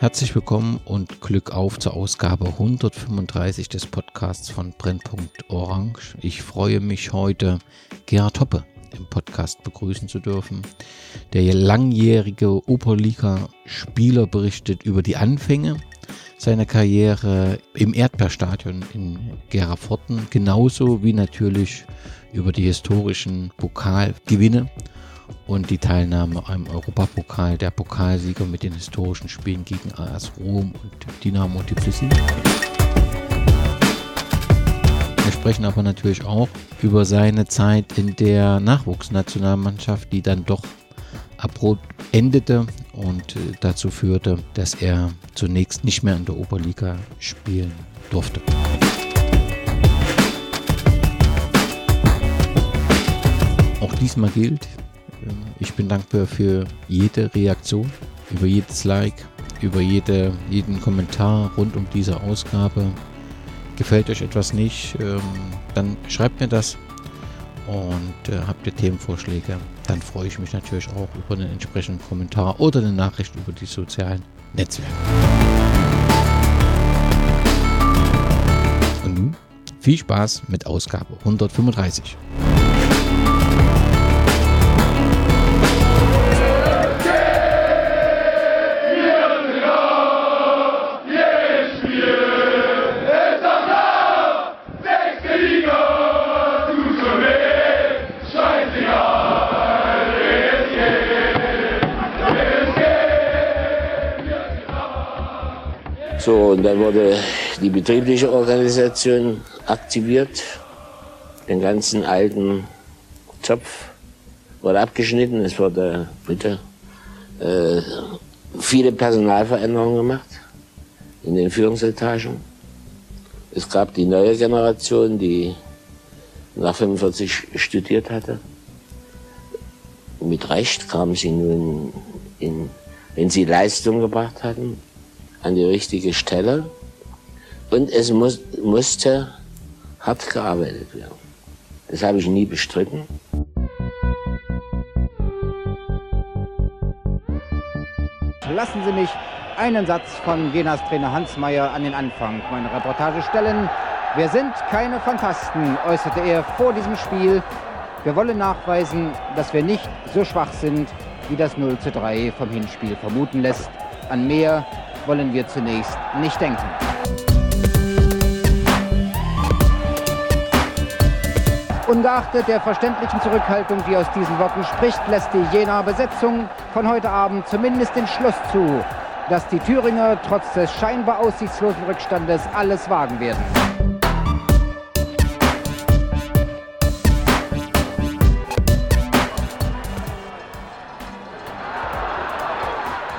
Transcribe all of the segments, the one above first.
Herzlich willkommen und Glück auf zur Ausgabe 135 des Podcasts von Brennpunkt Orange. Ich freue mich heute, Gerhard Hoppe im Podcast begrüßen zu dürfen. Der langjährige Oberliga-Spieler berichtet über die Anfänge seiner Karriere im Erdbeerstadion in Geraforten, genauso wie natürlich über die historischen Pokalgewinne und die Teilnahme am Europapokal der Pokalsieger mit den historischen Spielen gegen AS Rom und Dynamo Tbilisi. Wir sprechen aber natürlich auch über seine Zeit in der Nachwuchsnationalmannschaft, die dann doch abrupt endete und äh, dazu führte, dass er zunächst nicht mehr in der Oberliga spielen durfte. Auch diesmal gilt, ich bin dankbar für jede Reaktion, über jedes Like, über jede, jeden Kommentar rund um diese Ausgabe. Gefällt euch etwas nicht, ähm, dann schreibt mir das. Und äh, habt ihr Themenvorschläge, dann freue ich mich natürlich auch über einen entsprechenden Kommentar oder eine Nachricht über die sozialen Netzwerke. Und nun viel Spaß mit Ausgabe 135. So, und dann wurde die betriebliche Organisation aktiviert. Den ganzen alten Zopf wurde abgeschnitten. Es wurde bitte äh, viele Personalveränderungen gemacht in den Führungsetagen. Es gab die neue Generation, die nach 45 studiert hatte. Mit Recht kamen sie nun in, wenn sie Leistung gebracht hatten, an die richtige Stelle und es muss, musste hart gearbeitet werden. Das habe ich nie bestritten. Lassen Sie mich einen Satz von Jenas Trainer Hans Meyer an den Anfang meiner Reportage stellen. Wir sind keine Fantasten, äußerte er vor diesem Spiel. Wir wollen nachweisen, dass wir nicht so schwach sind, wie das 0 zu 3 vom Hinspiel vermuten lässt. An mehr wollen wir zunächst nicht denken. Ungeachtet der verständlichen Zurückhaltung, die aus diesen Worten spricht, lässt die Jenaer Besetzung von heute Abend zumindest den Schluss zu, dass die Thüringer trotz des scheinbar aussichtslosen Rückstandes alles wagen werden.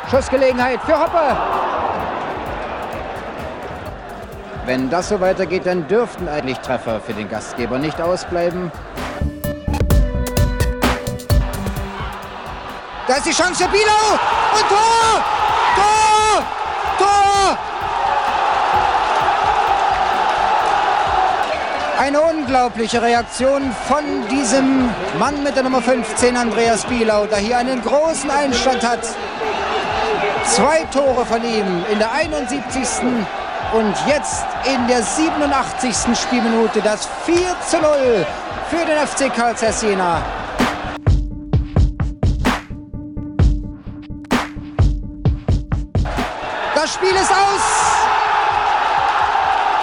Schussgelegenheit für Hoppe. Wenn das so weitergeht, dann dürften eigentlich Treffer für den Gastgeber nicht ausbleiben. Da ist die Chance für Bilau und Tor! Tor! Tor! Eine unglaubliche Reaktion von diesem Mann mit der Nummer 15, Andreas Bielau, der hier einen großen Einstand hat. Zwei Tore von ihm in der 71. Und jetzt in der 87. Spielminute das 4 zu 0 für den FC Karl Jena. Das Spiel ist aus!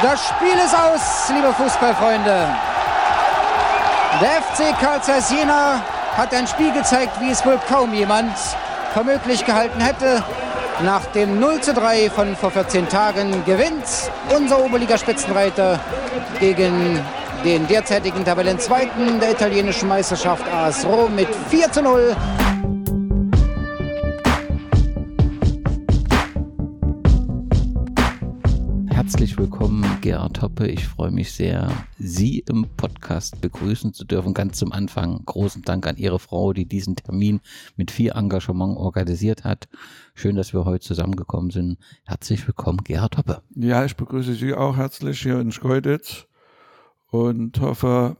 Das Spiel ist aus, liebe Fußballfreunde. Der FC Karl Jena hat ein Spiel gezeigt, wie es wohl kaum jemand für möglich gehalten hätte. Nach dem 0 zu 3 von vor 14 Tagen gewinnt unser Oberligaspitzenreiter gegen den derzeitigen Tabellenzweiten der italienischen Meisterschaft AS Rom mit 4 zu 0. Herzlich willkommen, Gerhard Hoppe. Ich freue mich sehr, Sie im Podcast begrüßen zu dürfen. Ganz zum Anfang großen Dank an Ihre Frau, die diesen Termin mit viel Engagement organisiert hat. Schön, dass wir heute zusammengekommen sind. Herzlich willkommen, Gerhard Hoppe. Ja, ich begrüße Sie auch herzlich hier in Schkeuditz und hoffe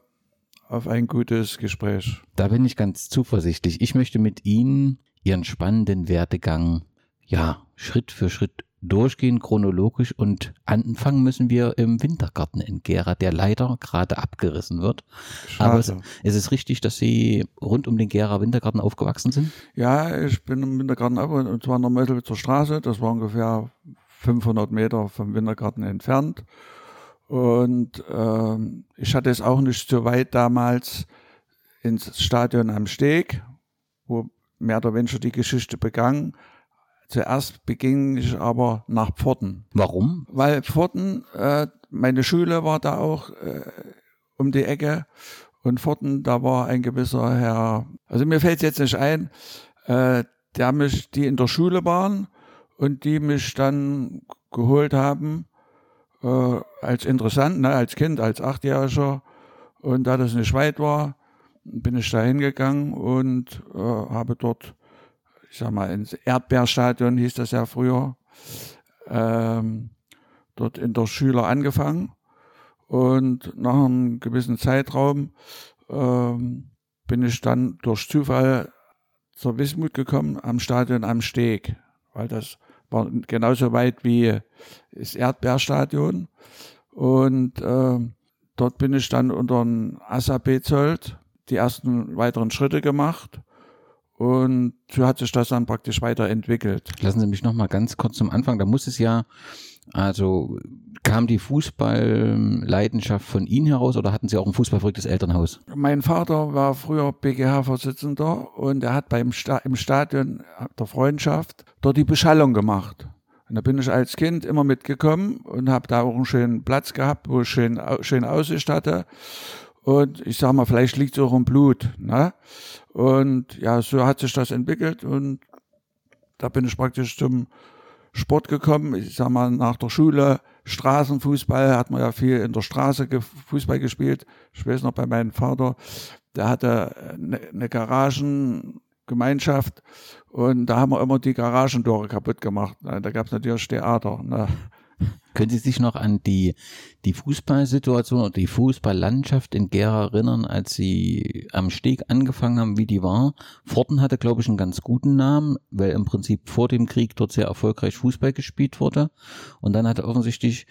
auf ein gutes Gespräch. Da bin ich ganz zuversichtlich. Ich möchte mit Ihnen Ihren spannenden Werdegang ja Schritt für Schritt durchgehen chronologisch und anfangen müssen wir im Wintergarten in Gera, der leider gerade abgerissen wird. Schade. Aber es, es ist richtig, dass Sie rund um den Gera Wintergarten aufgewachsen sind? Ja, ich bin im Wintergarten ab und zwar in der Mötelwitzer Straße. Das war ungefähr 500 Meter vom Wintergarten entfernt. Und ähm, ich hatte es auch nicht so weit damals ins Stadion am Steg, wo mehr oder weniger die Geschichte begann. Zuerst beging ich aber nach Pforten. Warum? Weil Pforten, äh, meine Schule war da auch äh, um die Ecke und Pforten, da war ein gewisser Herr, also mir fällt jetzt nicht ein, äh, der mich, die in der Schule waren und die mich dann geholt haben äh, als interessant, ne, als Kind, als Achtjähriger. Und da das nicht weit war, bin ich da hingegangen und äh, habe dort, ich sag mal, ins Erdbeerstadion hieß das ja früher, ähm, dort in der Schüler angefangen. Und nach einem gewissen Zeitraum ähm, bin ich dann durch Zufall zur Wismut gekommen am Stadion am Steg, weil das war genauso weit wie das Erdbeerstadion. Und äh, dort bin ich dann unter ein Assa Bezold die ersten weiteren Schritte gemacht. Und so hat sich das dann praktisch weiterentwickelt. Lassen Sie mich noch mal ganz kurz zum Anfang. Da muss es ja, also kam die Fußballleidenschaft von Ihnen heraus oder hatten Sie auch ein fußballverrücktes Elternhaus? Mein Vater war früher BGH-Vorsitzender und er hat beim Sta im Stadion der Freundschaft dort die Beschallung gemacht. Und da bin ich als Kind immer mitgekommen und habe da auch einen schönen Platz gehabt, wo ich schön, schön Aussicht hatte. Und ich sag mal, vielleicht liegt es auch im Blut. Ne? Und ja, so hat sich das entwickelt und da bin ich praktisch zum Sport gekommen. Ich sag mal, nach der Schule, Straßenfußball, hat man ja viel in der Straße ge Fußball gespielt. Ich weiß noch bei meinem Vater, der hatte eine, eine Garagengemeinschaft und da haben wir immer die Garagendore kaputt gemacht. Da gab es natürlich Theater. Ne? Können Sie sich noch an die, die Fußballsituation oder die Fußballlandschaft in Gera erinnern, als Sie am Steg angefangen haben, wie die war? Forten hatte, glaube ich, einen ganz guten Namen, weil im Prinzip vor dem Krieg dort sehr erfolgreich Fußball gespielt wurde. Und dann hatte offensichtlich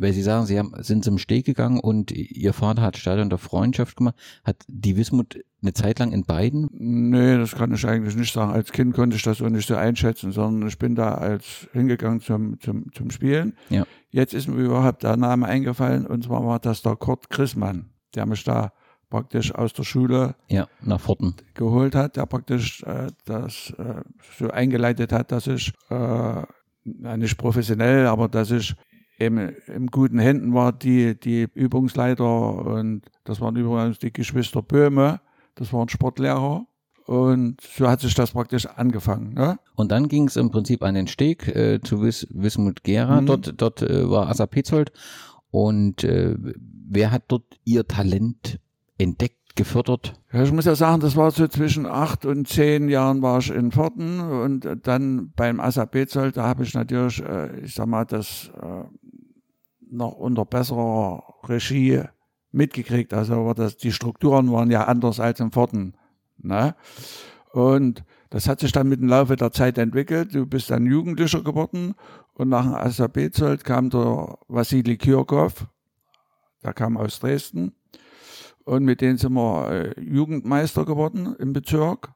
weil Sie sagen, Sie haben, sind zum Steg gegangen und Ihr Vater hat Stadion der Freundschaft gemacht. Hat die Wismut eine Zeit lang in beiden? Nee, das kann ich eigentlich nicht sagen. Als Kind konnte ich das auch nicht so einschätzen, sondern ich bin da als hingegangen zum, zum, zum Spielen. Ja. Jetzt ist mir überhaupt der Name eingefallen und zwar war das der Kurt Chrismann, der mich da praktisch aus der Schule ja, nach Forten. geholt hat, der praktisch äh, das äh, so eingeleitet hat, dass ich äh, nicht professionell, aber dass ich eben in guten Händen war, die, die Übungsleiter und das waren übrigens die Geschwister Böhme, das waren Sportlehrer. Und so hat sich das praktisch angefangen. Ne? Und dann ging es im Prinzip an den Steg äh, zu Wis Wismut Gera. Mhm. Dort, dort äh, war Asa Petzold. Und äh, wer hat dort ihr Talent entdeckt, gefördert? Ja, ich muss ja sagen, das war so zwischen acht und zehn Jahren war ich in Pforten und dann beim Asa Petzold, da habe ich natürlich, äh, ich sag mal, das äh, noch unter besserer Regie mitgekriegt. Also das, die Strukturen waren ja anders als im Pforten. Ne? Und das hat sich dann mit dem Laufe der Zeit entwickelt. Du bist dann Jugendlicher geworden und nach dem ASAB-Zoll kam der Vassili Kirkov, der kam aus Dresden und mit dem sind wir äh, Jugendmeister geworden im Bezirk.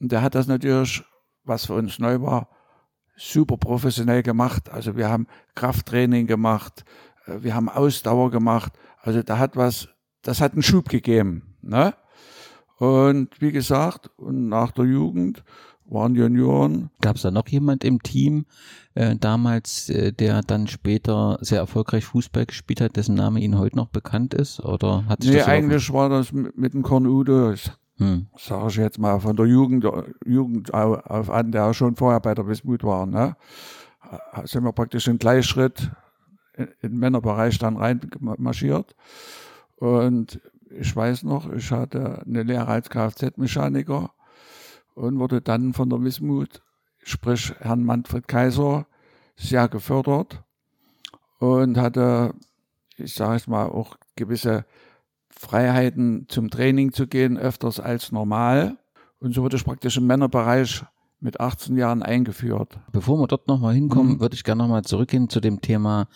Und der hat das natürlich, was für uns neu war, super professionell gemacht. Also wir haben Krafttraining gemacht, äh, wir haben Ausdauer gemacht. Also da hat was, das hat einen Schub gegeben. Ne? Und wie gesagt, und nach der Jugend waren Junioren. Gab es da noch jemand im Team äh, damals, äh, der dann später sehr erfolgreich Fußball gespielt hat, dessen Name Ihnen heute noch bekannt ist? Oder hat sich nee, das eigentlich war das mit, mit dem Kornude, hm. sage ich jetzt mal, von der Jugend, Jugend auf, an, der schon vorher bei der Wismut war. Ne? Sind wir praktisch im Gleichschritt in den Männerbereich dann reinmarschiert. Und ich weiß noch, ich hatte eine Lehre als Kfz-Mechaniker und wurde dann von der Wismut, sprich Herrn Manfred Kaiser, sehr gefördert und hatte, ich sage es mal, auch gewisse Freiheiten zum Training zu gehen, öfters als normal. Und so wurde ich praktisch im Männerbereich mit 18 Jahren eingeführt. Bevor wir dort nochmal hinkommen, mhm. würde ich gerne nochmal zurückgehen zu dem Thema,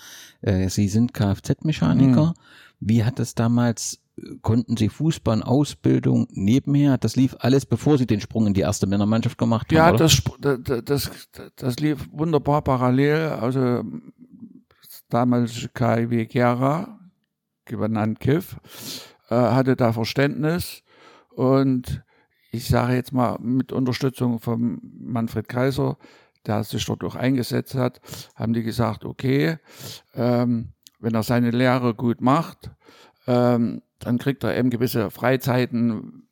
äh, Sie sind Kfz-Mechaniker. Mhm. Wie hat es damals, konnten Sie Fußball, Ausbildung nebenher, das lief alles, bevor Sie den Sprung in die erste Männermannschaft gemacht haben? Ja, das, das, das, das lief wunderbar parallel. Also damals KIW Gera, genannt KIF, äh, hatte da Verständnis und ich sage jetzt mal mit Unterstützung von Manfred Kaiser, der sich dort auch eingesetzt hat, haben die gesagt, okay, ähm, wenn er seine Lehre gut macht, ähm, dann kriegt er eben gewisse Freizeiten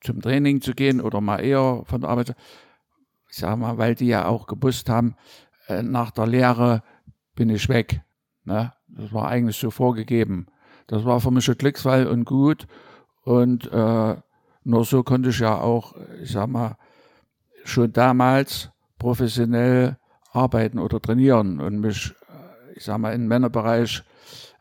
zum Training zu gehen oder mal eher von der Arbeit. Ich sage mal, weil die ja auch gewusst haben, äh, nach der Lehre bin ich weg. Ne? Das war eigentlich so vorgegeben. Das war für mich ein Glücksfall und gut. Und äh, nur so konnte ich ja auch, ich sag mal, schon damals professionell arbeiten oder trainieren und mich, äh, ich sag mal, im Männerbereich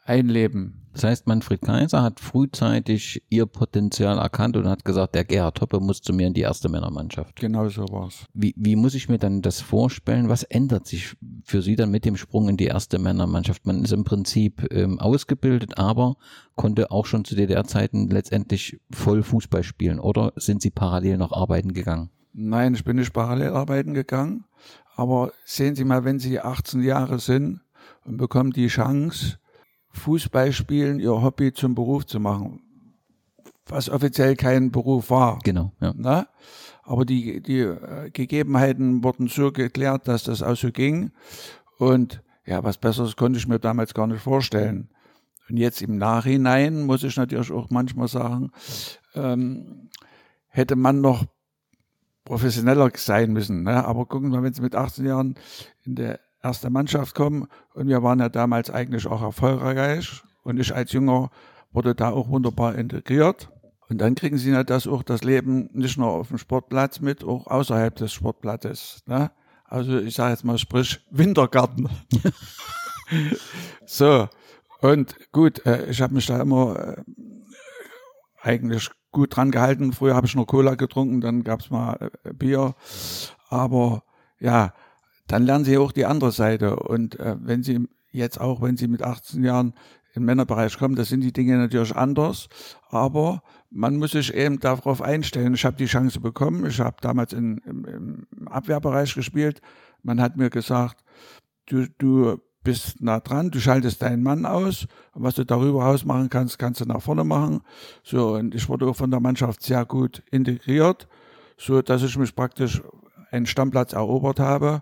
einleben. Das heißt, Manfred Kaiser hat frühzeitig ihr Potenzial erkannt und hat gesagt, der Gerhard Toppe muss zu mir in die erste Männermannschaft. Genau so war's. Wie, wie muss ich mir dann das vorstellen? Was ändert sich für Sie dann mit dem Sprung in die erste Männermannschaft? Man ist im Prinzip ähm, ausgebildet, aber konnte auch schon zu DDR-Zeiten letztendlich voll Fußball spielen oder sind Sie parallel noch arbeiten gegangen? Nein, ich bin nicht parallel arbeiten gegangen. Aber sehen Sie mal, wenn Sie 18 Jahre sind und bekommen die Chance, Fußball spielen ihr Hobby zum Beruf zu machen, was offiziell kein Beruf war. Genau. Ja. Na? Aber die, die äh, Gegebenheiten wurden so geklärt, dass das auch so ging. Und ja, was Besseres konnte ich mir damals gar nicht vorstellen. Und jetzt im Nachhinein muss ich natürlich auch manchmal sagen, ähm, hätte man noch professioneller sein müssen. Ne? Aber gucken wir, wenn Sie mit 18 Jahren in der erste Mannschaft kommen. Und wir waren ja damals eigentlich auch erfolgreich. Und ich als Jünger wurde da auch wunderbar integriert. Und dann kriegen sie ja das auch das Leben nicht nur auf dem Sportplatz mit, auch außerhalb des Sportplatzes. Ne? Also ich sage jetzt mal sprich Wintergarten. so, und gut, äh, ich habe mich da immer äh, eigentlich gut dran gehalten. Früher habe ich nur Cola getrunken, dann gab's mal äh, Bier. Aber ja, dann lernen sie auch die andere Seite. Und äh, wenn sie jetzt auch, wenn sie mit 18 Jahren im Männerbereich kommen, da sind die Dinge natürlich anders. Aber man muss sich eben darauf einstellen. Ich habe die Chance bekommen. Ich habe damals in, im, im Abwehrbereich gespielt. Man hat mir gesagt, du, du bist nah dran, du schaltest deinen Mann aus und was du darüber aus machen kannst, kannst du nach vorne machen. So, und ich wurde von der Mannschaft sehr gut integriert, so dass ich mich praktisch einen Stammplatz erobert habe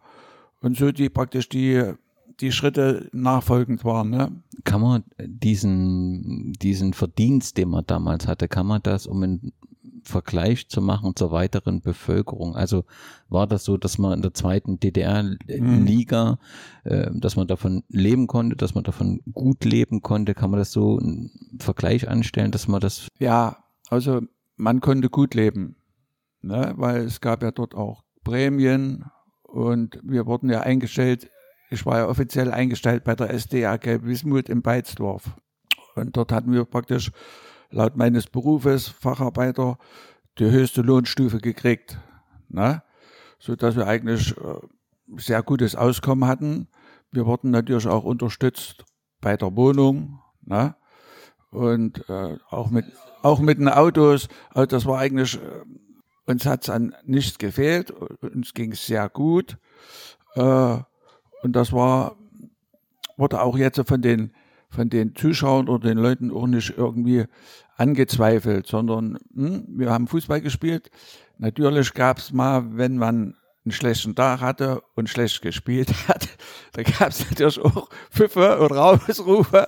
und so die praktisch die die Schritte nachfolgend waren. Ne? Kann man diesen, diesen Verdienst, den man damals hatte, kann man das, um einen Vergleich zu machen zur weiteren Bevölkerung? Also war das so, dass man in der zweiten DDR-Liga, mhm. äh, dass man davon leben konnte, dass man davon gut leben konnte? Kann man das so einen Vergleich anstellen, dass man das? Ja, also man konnte gut leben, ne? weil es gab ja dort auch Prämien und wir wurden ja eingestellt, ich war ja offiziell eingestellt bei der SDAG Wismut in Beizdorf. Und dort hatten wir praktisch laut meines Berufes, Facharbeiter, die höchste Lohnstufe gekriegt. Ne? So wir eigentlich äh, sehr gutes Auskommen hatten. Wir wurden natürlich auch unterstützt bei der Wohnung. Ne? Und äh, auch mit auch mit den Autos. Also das war eigentlich äh, uns hat es an nichts gefehlt, uns ging es sehr gut. Äh, und das war, wurde auch jetzt von den, von den Zuschauern oder den Leuten auch nicht irgendwie angezweifelt, sondern hm, wir haben Fußball gespielt. Natürlich gab es mal, wenn man einen schlechten Tag hatte und schlecht gespielt hat, da gab es natürlich auch Pfiffe und Rausrufe,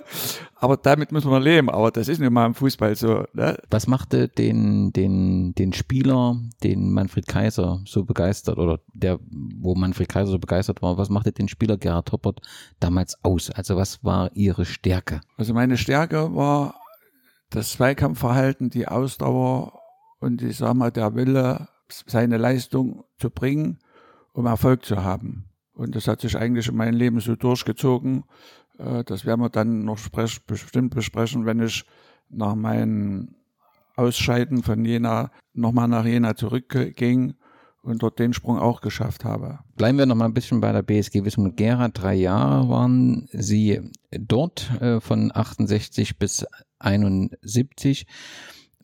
aber damit müssen wir leben. Aber das ist nicht mal im Fußball so. Ne? Was machte den, den, den Spieler, den Manfred Kaiser so begeistert oder der, wo Manfred Kaiser so begeistert war, was machte den Spieler Gerhard Hoppert damals aus? Also was war ihre Stärke? Also meine Stärke war das Zweikampfverhalten, die Ausdauer und ich sag mal der Wille, seine Leistung zu bringen um Erfolg zu haben. Und das hat sich eigentlich in meinem Leben so durchgezogen. Äh, das werden wir dann noch bestimmt besprechen, wenn ich nach meinem Ausscheiden von Jena nochmal nach Jena zurückging und dort den Sprung auch geschafft habe. Bleiben wir noch mal ein bisschen bei der BSG Wismut Gera. Drei Jahre waren Sie dort äh, von 68 bis 71.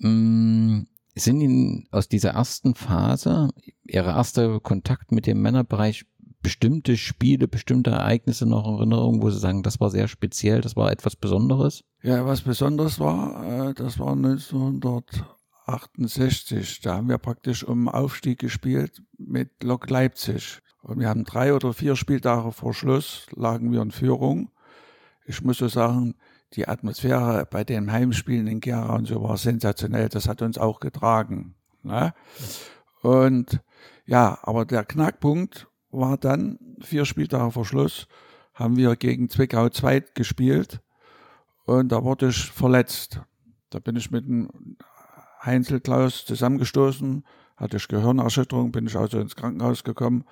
Ähm, sind Ihnen aus dieser ersten Phase, Ihre erste Kontakt mit dem Männerbereich, bestimmte Spiele, bestimmte Ereignisse noch in Erinnerung, wo Sie sagen, das war sehr speziell, das war etwas Besonderes? Ja, was Besonderes war, äh, das war 1968. Da haben wir praktisch um Aufstieg gespielt mit Lok Leipzig. Und wir haben drei oder vier Spieltage vor Schluss lagen wir in Führung. Ich muss so sagen, die Atmosphäre bei den Heimspielen in Gera und so war sensationell. Das hat uns auch getragen. Ne? Und ja, aber der Knackpunkt war dann, vier Spieltage vor Schluss, haben wir gegen Zwickau 2 gespielt und da wurde ich verletzt. Da bin ich mit dem Heinzel Klaus zusammengestoßen, hatte ich Gehirnerschütterung, bin ich also ins Krankenhaus gekommen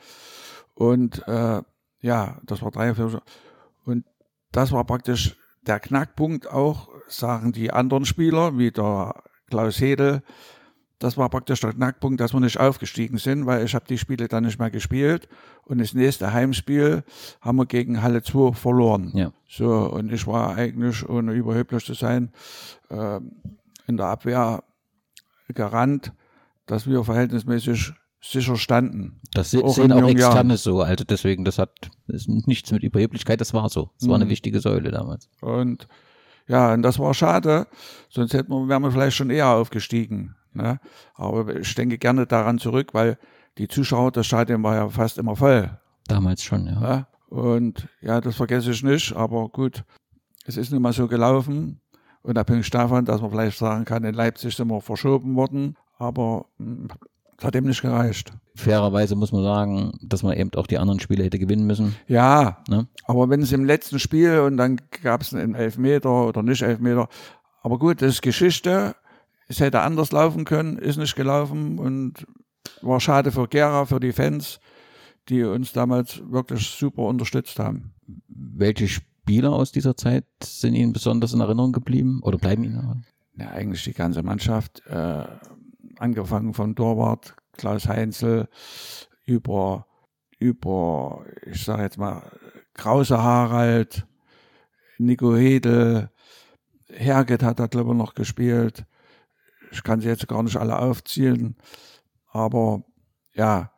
und äh, ja, das war drei, vier und das war praktisch der Knackpunkt auch, sagen die anderen Spieler, wie der Klaus Hedel, das war praktisch der Knackpunkt, dass wir nicht aufgestiegen sind, weil ich habe die Spiele dann nicht mehr gespielt und das nächste Heimspiel haben wir gegen Halle 2 verloren. Ja. So, und ich war eigentlich, ohne überheblich zu sein, äh, in der Abwehr gerannt, dass wir verhältnismäßig sicher standen. Das se auch sehen auch Externe so, also deswegen, das hat das nichts mit Überheblichkeit, das war so. Das war eine mhm. wichtige Säule damals. Und ja, und das war schade, sonst hätten wir, wären wir vielleicht schon eher aufgestiegen. Ne? Aber ich denke gerne daran zurück, weil die Zuschauer, das Stadion war ja fast immer voll. Damals schon, ja. ja? Und ja, das vergesse ich nicht, aber gut, es ist nun mal so gelaufen. Unabhängig davon, dass man vielleicht sagen kann, in Leipzig sind wir verschoben worden, aber es hat eben nicht gereicht. Fairerweise muss man sagen, dass man eben auch die anderen Spiele hätte gewinnen müssen. Ja, ne? aber wenn es im letzten Spiel und dann gab es einen Elfmeter oder nicht Elfmeter, aber gut, das ist Geschichte es hätte anders laufen können, ist nicht gelaufen und war schade für Gera, für die Fans, die uns damals wirklich super unterstützt haben. Welche Spieler aus dieser Zeit sind Ihnen besonders in Erinnerung geblieben oder bleiben Ihnen? Ja, eigentlich die ganze Mannschaft, äh, angefangen von Torwart, Klaus Heinzel, über, über, ich sage jetzt mal, Krause Harald, Nico Hedel, Herget hat da, glaube ich, noch gespielt. Ich kann sie jetzt gar nicht alle aufzählen, aber ja,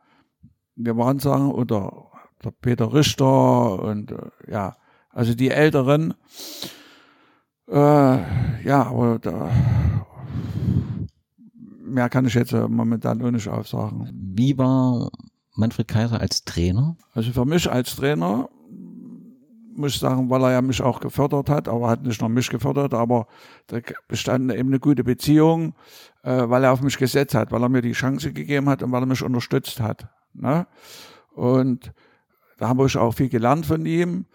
wir waren sagen, oder der Peter Richter und äh, ja, also die Älteren, äh, ja, aber da, mehr kann ich jetzt momentan nur nicht aufsagen. Wie war Manfred Kaiser als Trainer? Also für mich als Trainer muss ich sagen, weil er ja mich auch gefördert hat, aber hat nicht nur mich gefördert, aber da bestand eben eine gute Beziehung, äh, weil er auf mich gesetzt hat, weil er mir die Chance gegeben hat und weil er mich unterstützt hat. Ne? Und da habe ich auch viel gelernt von ihm.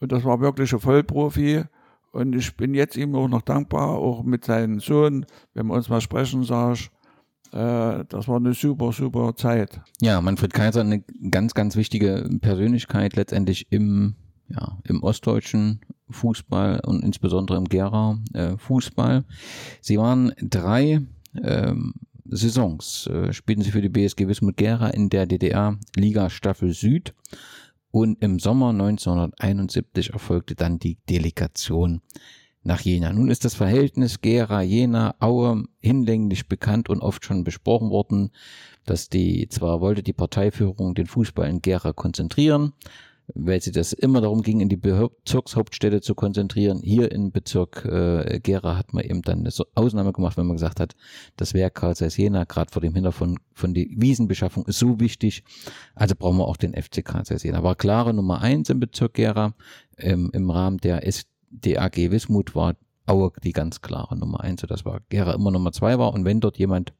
Und das war wirklich ein Vollprofi. Und ich bin jetzt ihm auch noch dankbar, auch mit seinem Sohn, wenn wir uns mal sprechen, sage äh, das war eine super, super Zeit. Ja, Manfred Kaiser, eine ganz, ganz wichtige Persönlichkeit letztendlich im ja, im ostdeutschen Fußball und insbesondere im Gera äh. Sie waren drei ähm, Saisons, äh, spielten sie für die BSG Wismut Gera in der DDR Liga Staffel Süd und im Sommer 1971 erfolgte dann die Delegation nach Jena. Nun ist das Verhältnis Gera-Jena Aue hinlänglich bekannt und oft schon besprochen worden, dass die, zwar wollte die Parteiführung den Fußball in Gera konzentrieren, weil sie das immer darum ging, in die Bezirkshauptstädte zu konzentrieren. Hier im Bezirk äh, Gera hat man eben dann eine Ausnahme gemacht, wenn man gesagt hat, das Werk Karl Zeiss Jena, gerade vor dem Hintergrund von der Wiesenbeschaffung, ist so wichtig. Also brauchen wir auch den FC Karl Zeiss Jena. Aber klare Nummer eins im Bezirk Gera. Ähm, Im Rahmen der SDAG Wismut war Aue die ganz klare Nummer eins, sodass war Gera immer Nummer zwei war. Und wenn dort jemand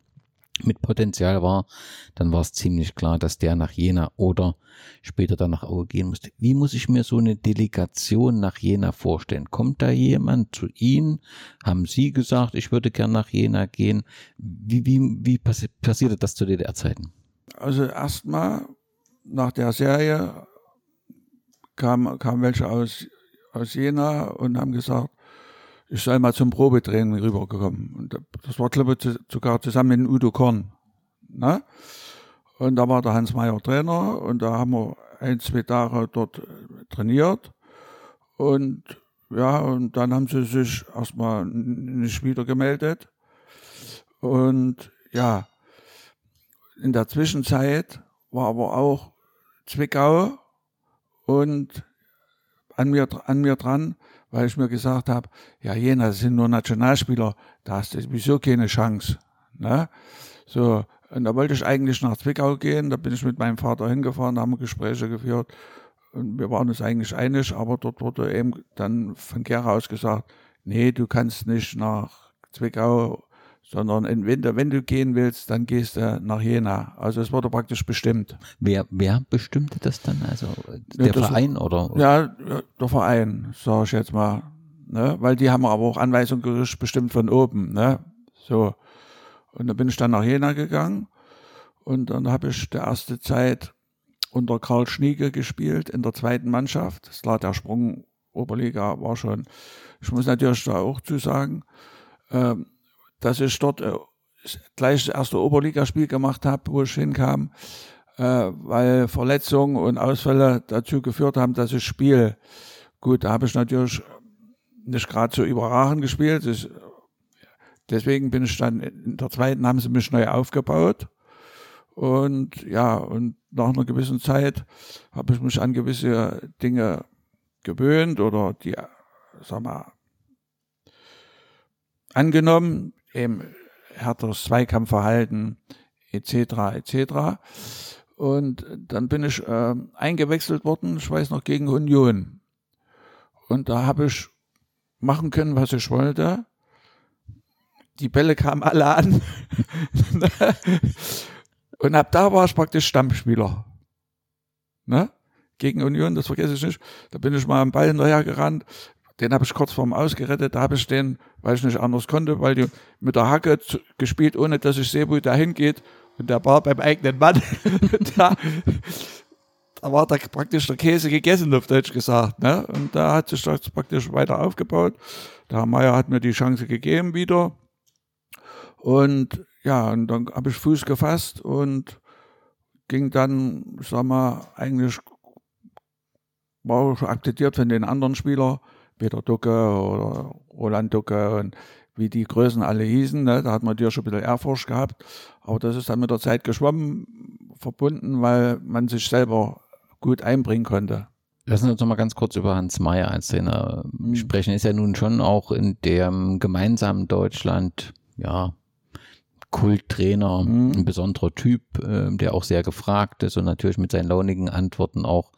mit Potenzial war, dann war es ziemlich klar, dass der nach Jena oder später dann nach Aue gehen musste. Wie muss ich mir so eine Delegation nach Jena vorstellen? Kommt da jemand zu Ihnen? Haben Sie gesagt, ich würde gern nach Jena gehen? Wie, wie, wie passi passierte das zu DDR-Zeiten? Also erstmal nach der Serie kamen kam welche aus, aus Jena und haben gesagt, ich sei mal zum Probetraining rübergekommen. Und das war, glaube ich, sogar zusammen mit Udo Korn. Ne? Und da war der Hans Meyer Trainer und da haben wir ein, zwei Tage dort trainiert. Und ja, und dann haben sie sich erstmal nicht wieder gemeldet. Und ja, in der Zwischenzeit war aber auch Zwickau und an mir, an mir dran, weil ich mir gesagt habe, ja, Jena, sind nur Nationalspieler, da hast du sowieso keine Chance. Ne? So, und da wollte ich eigentlich nach Zwickau gehen, da bin ich mit meinem Vater hingefahren, da haben wir Gespräche geführt und wir waren uns eigentlich einig, aber dort wurde eben dann von Gera aus gesagt, nee, du kannst nicht nach Zwickau sondern wenn du, wenn du gehen willst, dann gehst du nach Jena. Also es wurde praktisch bestimmt. Wer, wer bestimmte das dann? Also der ja, Verein oder? Ja, der Verein, sage ich jetzt mal. Ne? Weil die haben aber auch Anweisungen bestimmt von oben. Ne? So. Und dann bin ich dann nach Jena gegangen und dann habe ich die erste Zeit unter Karl Schnieke gespielt in der zweiten Mannschaft. Das war der Sprung Oberliga war schon. Ich muss natürlich da auch zu sagen, ähm, dass ich dort äh, gleich das erste Oberligaspiel gemacht habe, wo ich hinkam, äh, weil Verletzungen und Ausfälle dazu geführt haben, dass ich spiele. Gut, da habe ich natürlich nicht gerade so überragend gespielt. Das, deswegen bin ich dann in der zweiten haben sie mich neu aufgebaut. Und ja, und nach einer gewissen Zeit habe ich mich an gewisse Dinge gewöhnt oder die, sag mal, angenommen, eben härteres Zweikampfverhalten etc. etc. Und dann bin ich äh, eingewechselt worden, ich weiß noch, gegen Union. Und da habe ich machen können, was ich wollte. Die Bälle kamen alle an. Und ab da war ich praktisch Stammspieler. Ne? Gegen Union, das vergesse ich nicht. Da bin ich mal am Ball hinterher gerannt, den habe ich kurz vorm Ausgerettet, da habe ich den, weil ich nicht anders konnte, weil die mit der Hacke gespielt, ohne dass ich sehe, wo der hingeht. Und der war beim eigenen Mann. da, da war da praktisch der Käse gegessen, auf Deutsch gesagt. Ne? Und da hat sich das praktisch weiter aufgebaut. Der Herr Meier hat mir die Chance gegeben wieder. Und ja, und dann habe ich Fuß gefasst und ging dann, sag mal, eigentlich war schon akzeptiert von den anderen Spielern Peter Ducke oder Roland Ducke und wie die Größen alle hießen. Ne? Da hat man natürlich schon ein bisschen Ehrfurcht gehabt. Aber das ist dann mit der Zeit geschwommen, verbunden, weil man sich selber gut einbringen konnte. Lassen Sie uns noch mal ganz kurz über Hans Mayer als Trainer mhm. sprechen. Ist ja nun schon auch in dem gemeinsamen Deutschland, ja, Kulttrainer, mhm. ein besonderer Typ, äh, der auch sehr gefragt ist und natürlich mit seinen launigen Antworten auch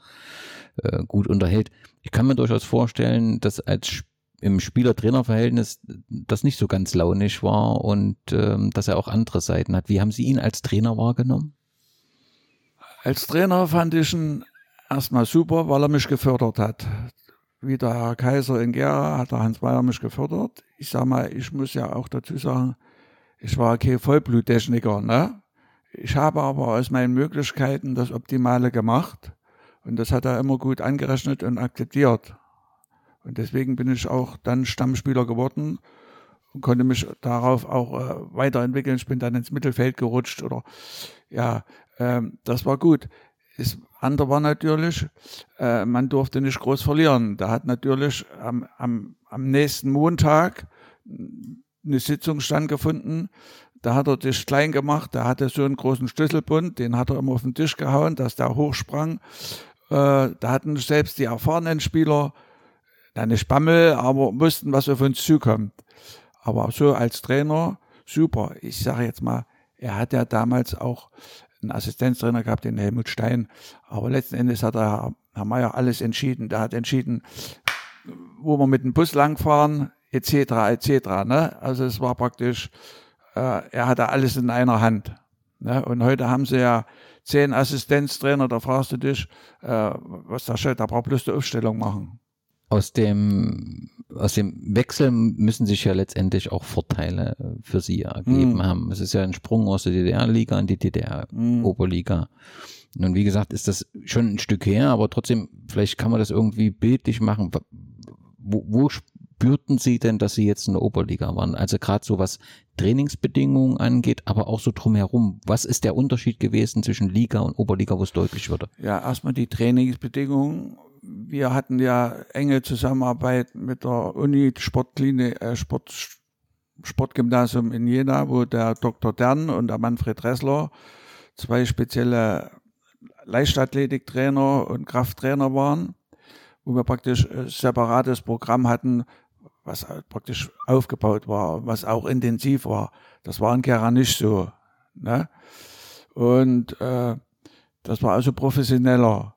äh, gut unterhält. Ich kann mir durchaus vorstellen, dass als im Spieler-Trainer-Verhältnis das nicht so ganz launisch war und ähm, dass er auch andere Seiten hat. Wie haben Sie ihn als Trainer wahrgenommen? Als Trainer fand ich ihn erstmal super, weil er mich gefördert hat. Wie der Herr Kaiser in Gera hat der Hans Meyer mich gefördert. Ich sag mal, ich muss ja auch dazu sagen, ich war kein Vollbluttechniker, ne? Ich habe aber aus meinen Möglichkeiten das Optimale gemacht. Und das hat er immer gut angerechnet und akzeptiert. Und deswegen bin ich auch dann Stammspieler geworden und konnte mich darauf auch äh, weiterentwickeln. Ich bin dann ins Mittelfeld gerutscht oder ja, ähm, das war gut. Das andere war natürlich, äh, man durfte nicht groß verlieren. Da hat natürlich am, am, am nächsten Montag eine Sitzung stattgefunden. Da hat er dich klein gemacht, da hatte so einen großen Schlüsselbund, den hat er immer auf den Tisch gehauen, dass der hochsprang. Äh, da hatten selbst die erfahrenen Spieler eine Spammel, aber wussten, was auf uns zukommt. Aber so als Trainer, super. Ich sage jetzt mal, er hat ja damals auch einen Assistenztrainer gehabt, den Helmut Stein. Aber letzten Endes hat er, Herr Mayer alles entschieden. Der hat entschieden, wo wir mit dem Bus langfahren, etc., etc. Ne? Also es war praktisch, äh, er hatte alles in einer Hand. Ne? Und heute haben sie ja zehn Assistenztrainer, da fragst du dich, äh, was da steht, da braucht bloß die Aufstellung machen. Aus dem, aus dem Wechsel müssen sich ja letztendlich auch Vorteile für Sie ergeben mm. haben. Es ist ja ein Sprung aus der DDR-Liga in die DDR-Oberliga. Mm. Nun, wie gesagt, ist das schon ein Stück her, aber trotzdem, vielleicht kann man das irgendwie bildlich machen. Wo, wo spürten Sie denn, dass Sie jetzt in der Oberliga waren? Also gerade so was Trainingsbedingungen angeht, aber auch so drumherum. Was ist der Unterschied gewesen zwischen Liga und Oberliga, wo es deutlich wurde? Ja, erstmal die Trainingsbedingungen. Wir hatten ja enge Zusammenarbeit mit der Uni Sportklinik, äh, Sport, Sportgymnasium in Jena, wo der Dr. Dern und der Manfred Ressler zwei spezielle Leichtathletiktrainer und Krafttrainer waren, wo wir praktisch ein separates Programm hatten, was halt praktisch aufgebaut war, was auch intensiv war. Das war in Gera nicht so. Ne? Und äh, das war also professioneller.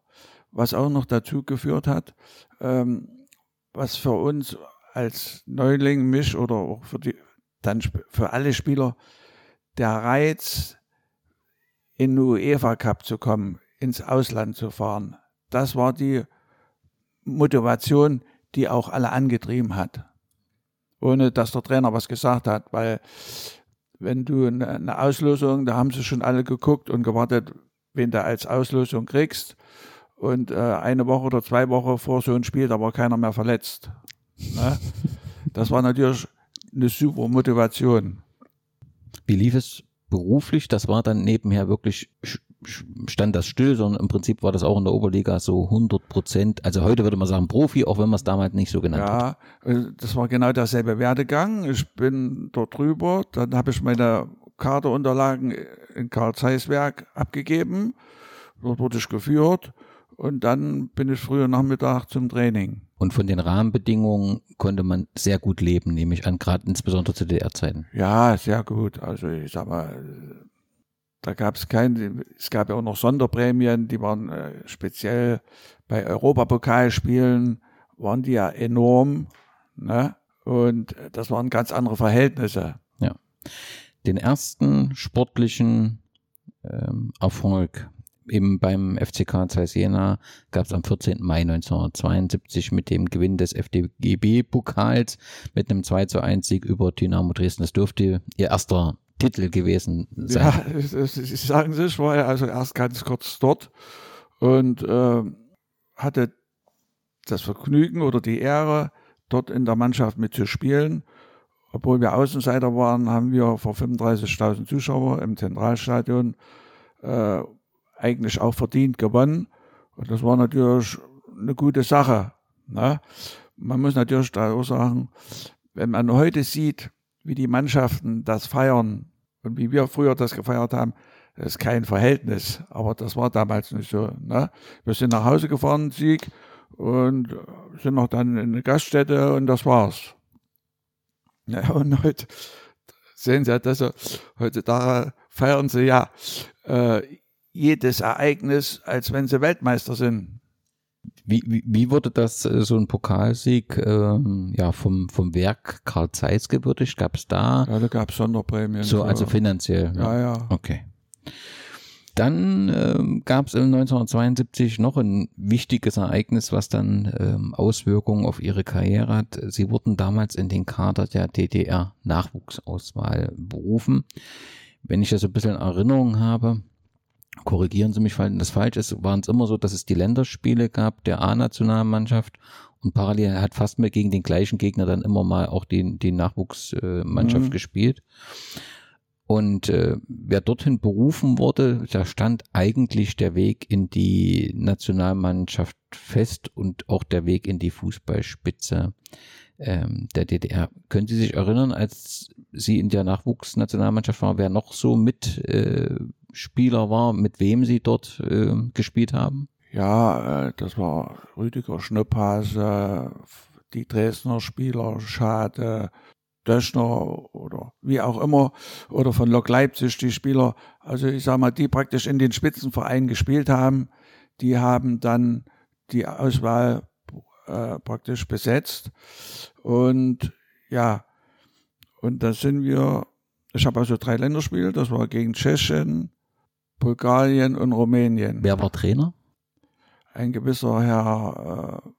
Was auch noch dazu geführt hat, ähm, was für uns als Neuling, mich oder auch für die dann für alle Spieler der Reiz, in den UEFA Cup zu kommen, ins Ausland zu fahren. Das war die Motivation, die auch alle angetrieben hat. Ohne dass der Trainer was gesagt hat, weil wenn du eine Auslosung, da haben sie schon alle geguckt und gewartet, wen du als Auslosung kriegst. Und äh, eine Woche oder zwei Wochen vor so einem Spiel, da war keiner mehr verletzt. Ne? Das war natürlich eine super Motivation. Wie lief es beruflich? Das war dann nebenher wirklich, stand das still, sondern im Prinzip war das auch in der Oberliga so 100 Prozent. Also heute würde man sagen Profi, auch wenn man es damals nicht so genannt ja, hat. Ja, das war genau derselbe Werdegang. Ich bin dort drüber, dann habe ich meine Kaderunterlagen in Karl Zeiss Werk abgegeben. Dort wurde ich geführt und dann bin ich früher Nachmittag zum Training. Und von den Rahmenbedingungen konnte man sehr gut leben, nehme ich an, gerade insbesondere zu DDR-Zeiten. Ja, sehr gut. Also ich sag mal, da gab es kein, es gab ja auch noch Sonderprämien, die waren äh, speziell bei Europapokalspielen, waren die ja enorm. Ne? Und das waren ganz andere Verhältnisse. Ja. Den ersten sportlichen ähm, Erfolg eben beim FCK Zeiss Jena gab es am 14. Mai 1972 mit dem Gewinn des FDGB-Pokals mit einem 2 zu 1 Sieg über Dynamo Dresden. Das dürfte ihr erster Titel gewesen sein. Ja, Sie sagen es, ich war ja also erst ganz kurz dort und äh, hatte das Vergnügen oder die Ehre, dort in der Mannschaft mitzuspielen. Obwohl wir Außenseiter waren, haben wir vor 35.000 Zuschauer im Zentralstadion äh, eigentlich auch verdient gewonnen. Und das war natürlich eine gute Sache. Ne? Man muss natürlich da auch sagen, wenn man heute sieht, wie die Mannschaften das feiern und wie wir früher das gefeiert haben, ist kein Verhältnis. Aber das war damals nicht so. Ne? Wir sind nach Hause gefahren, Sieg, und sind noch dann in eine Gaststätte und das war's. Ja, und heute sehen Sie ja, dass heutzutage feiern Sie ja äh, jedes Ereignis, als wenn sie Weltmeister sind. Wie, wie, wie wurde das, äh, so ein Pokalsieg, ähm, ja, vom, vom Werk Karl Zeiss gewürdigt? Gab es da? Ja, da gab es Sonderprämien. So, also finanziell. Ja, ja. ja. Okay. Dann ähm, gab es 1972 noch ein wichtiges Ereignis, was dann ähm, Auswirkungen auf ihre Karriere hat. Sie wurden damals in den Kader der DDR-Nachwuchsauswahl berufen. Wenn ich das ein bisschen in Erinnerung habe, korrigieren Sie mich, wenn das falsch ist, waren es immer so, dass es die Länderspiele gab der A-Nationalmannschaft und parallel hat fast mehr gegen den gleichen Gegner dann immer mal auch die, die Nachwuchsmannschaft mhm. gespielt. Und äh, wer dorthin berufen wurde, da stand eigentlich der Weg in die Nationalmannschaft fest und auch der Weg in die Fußballspitze ähm, der DDR. Können Sie sich erinnern, als Sie in der Nachwuchsnationalmannschaft waren, wer noch so mit äh, Spieler war, mit wem Sie dort äh, gespielt haben? Ja, äh, das war Rüdiger Schnupphase, die Dresdner Spieler, Schade, Döschner oder wie auch immer, oder von Lok Leipzig die Spieler, also ich sag mal, die praktisch in den Spitzenvereinen gespielt haben, die haben dann die Auswahl äh, praktisch besetzt. Und ja, und da sind wir, ich habe also drei Länderspiele, das war gegen Tschechien, Bulgarien und Rumänien. Wer war Trainer? Ein gewisser Herr äh,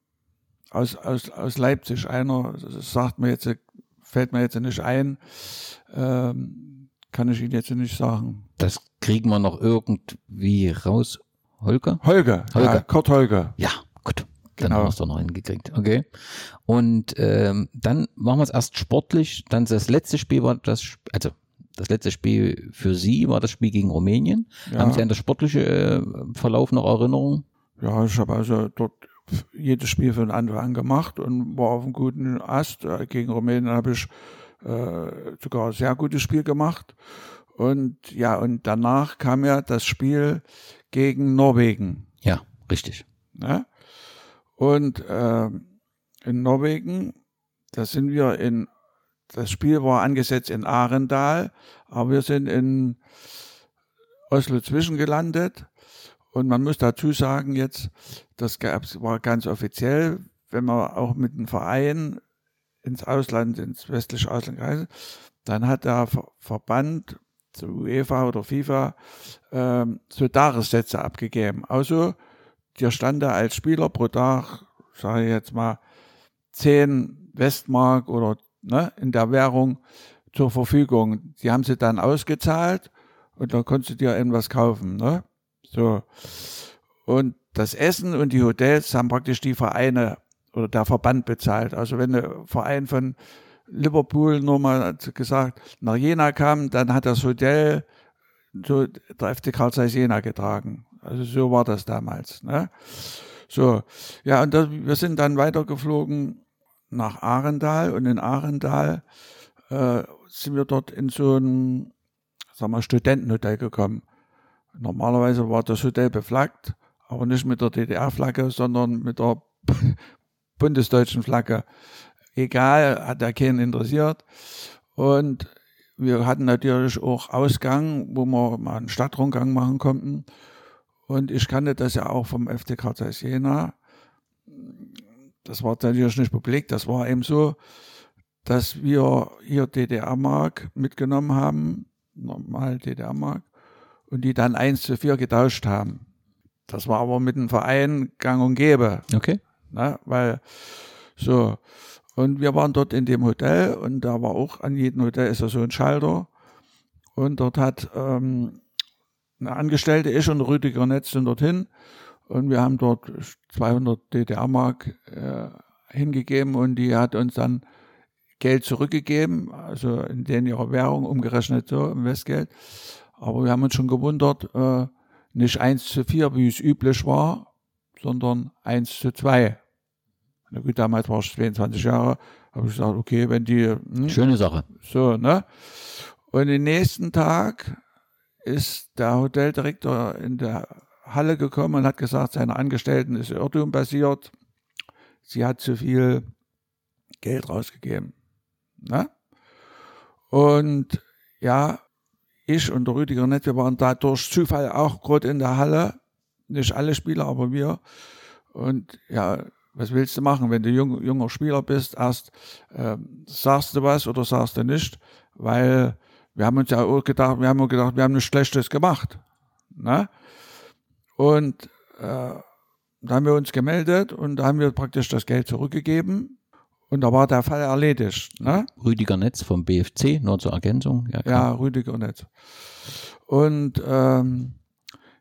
aus, aus, aus Leipzig, einer, das sagt mir jetzt, fällt mir jetzt nicht ein, ähm, kann ich Ihnen jetzt nicht sagen. Das kriegen wir noch irgendwie raus. Holger? Holger, Holger. Ja, Kurt Holger. Ja, gut. Dann Genau. haben wir es doch noch hingekriegt. Okay. Und ähm, dann machen wir es erst sportlich. Dann das letzte Spiel war das, also das letzte Spiel für Sie war das Spiel gegen Rumänien. Ja. Haben Sie an das sportliche äh, Verlauf noch Erinnerungen? Ja, ich habe also dort jedes Spiel von Anfang an gemacht und war auf einem guten Ast. Äh, Gegen Rumänien habe ich äh, sogar ein sehr gutes Spiel gemacht. Und ja, und danach kam ja das Spiel gegen Norwegen. Ja, richtig. Ne? Und ähm, in Norwegen, da sind wir in, das Spiel war angesetzt in Arendal, aber wir sind in Oslo zwischengelandet. Und man muss dazu sagen jetzt, das gab's, war ganz offiziell, wenn man auch mit einem Verein ins Ausland, ins westliche Ausland reist, dann hat der Ver- Verband, zur UEFA oder FIFA, ähm, so Tagessätze abgegeben. Also, dir stand da als Spieler pro Tag, sage ich jetzt mal, 10 Westmark oder ne, in der Währung zur Verfügung. Die haben sie dann ausgezahlt und dann konntest du dir irgendwas kaufen. Ne? So. Und das Essen und die Hotels haben praktisch die Vereine oder der Verband bezahlt. Also wenn der Verein von Liverpool nur mal gesagt nach Jena kam, dann hat das Hotel so der FC Karl Zeiss Jena getragen. Also so war das damals. Ne? So, ja, und das, wir sind dann weitergeflogen nach Arendal und in Arendal äh, sind wir dort in so ein, sagen wir, Studentenhotel gekommen. Normalerweise war das Hotel beflaggt, aber nicht mit der DDR-Flagge, sondern mit der bundesdeutschen Flagge. Egal, hat da keinen interessiert. Und wir hatten natürlich auch Ausgang, wo wir mal einen Stadtrundgang machen konnten. Und ich kannte das ja auch vom Karl Zeiss Jena. Das war natürlich nicht publik, das war eben so, dass wir hier DDR-Mark mitgenommen haben, normal DDR-Mark, und die dann eins zu vier getauscht haben. Das war aber mit dem Verein gang und gäbe. Okay. Ne? Weil so. Und wir waren dort in dem Hotel und da war auch an jedem Hotel ist da so ein Schalter. Und dort hat ähm, eine Angestellte, ich und Rüdiger Netz sind dorthin. Und wir haben dort 200 DDR-Mark äh, hingegeben und die hat uns dann Geld zurückgegeben, also in den ihrer Währung umgerechnet so im Westgeld. Aber wir haben uns schon gewundert, äh, nicht 1 zu 4, wie es üblich war, sondern 1 zu 2. Na gut, damals war ich 22 Jahre, habe ich gesagt, okay, wenn die, hm, Schöne Sache. so, ne? Und den nächsten Tag ist der Hoteldirektor in der Halle gekommen und hat gesagt, seine Angestellten ist Irrtum passiert. Sie hat zu viel Geld rausgegeben. Ne? Und ja, ich und der Rüdiger Nett, wir waren da durch Zufall auch gerade in der Halle. Nicht alle Spieler, aber wir. Und ja, was willst du machen, wenn du jung, junger Spieler bist? Erst ähm, sagst du was oder sagst du nicht, weil wir haben uns ja auch gedacht, wir haben gedacht, wir haben nichts Schlechtes gemacht. Ne? Und äh, da haben wir uns gemeldet und da haben wir praktisch das Geld zurückgegeben und da war der Fall erledigt. Ne? Rüdiger Netz vom BFC, nur zur Ergänzung. Ja, Ja. Rüdiger Netz. Und ähm,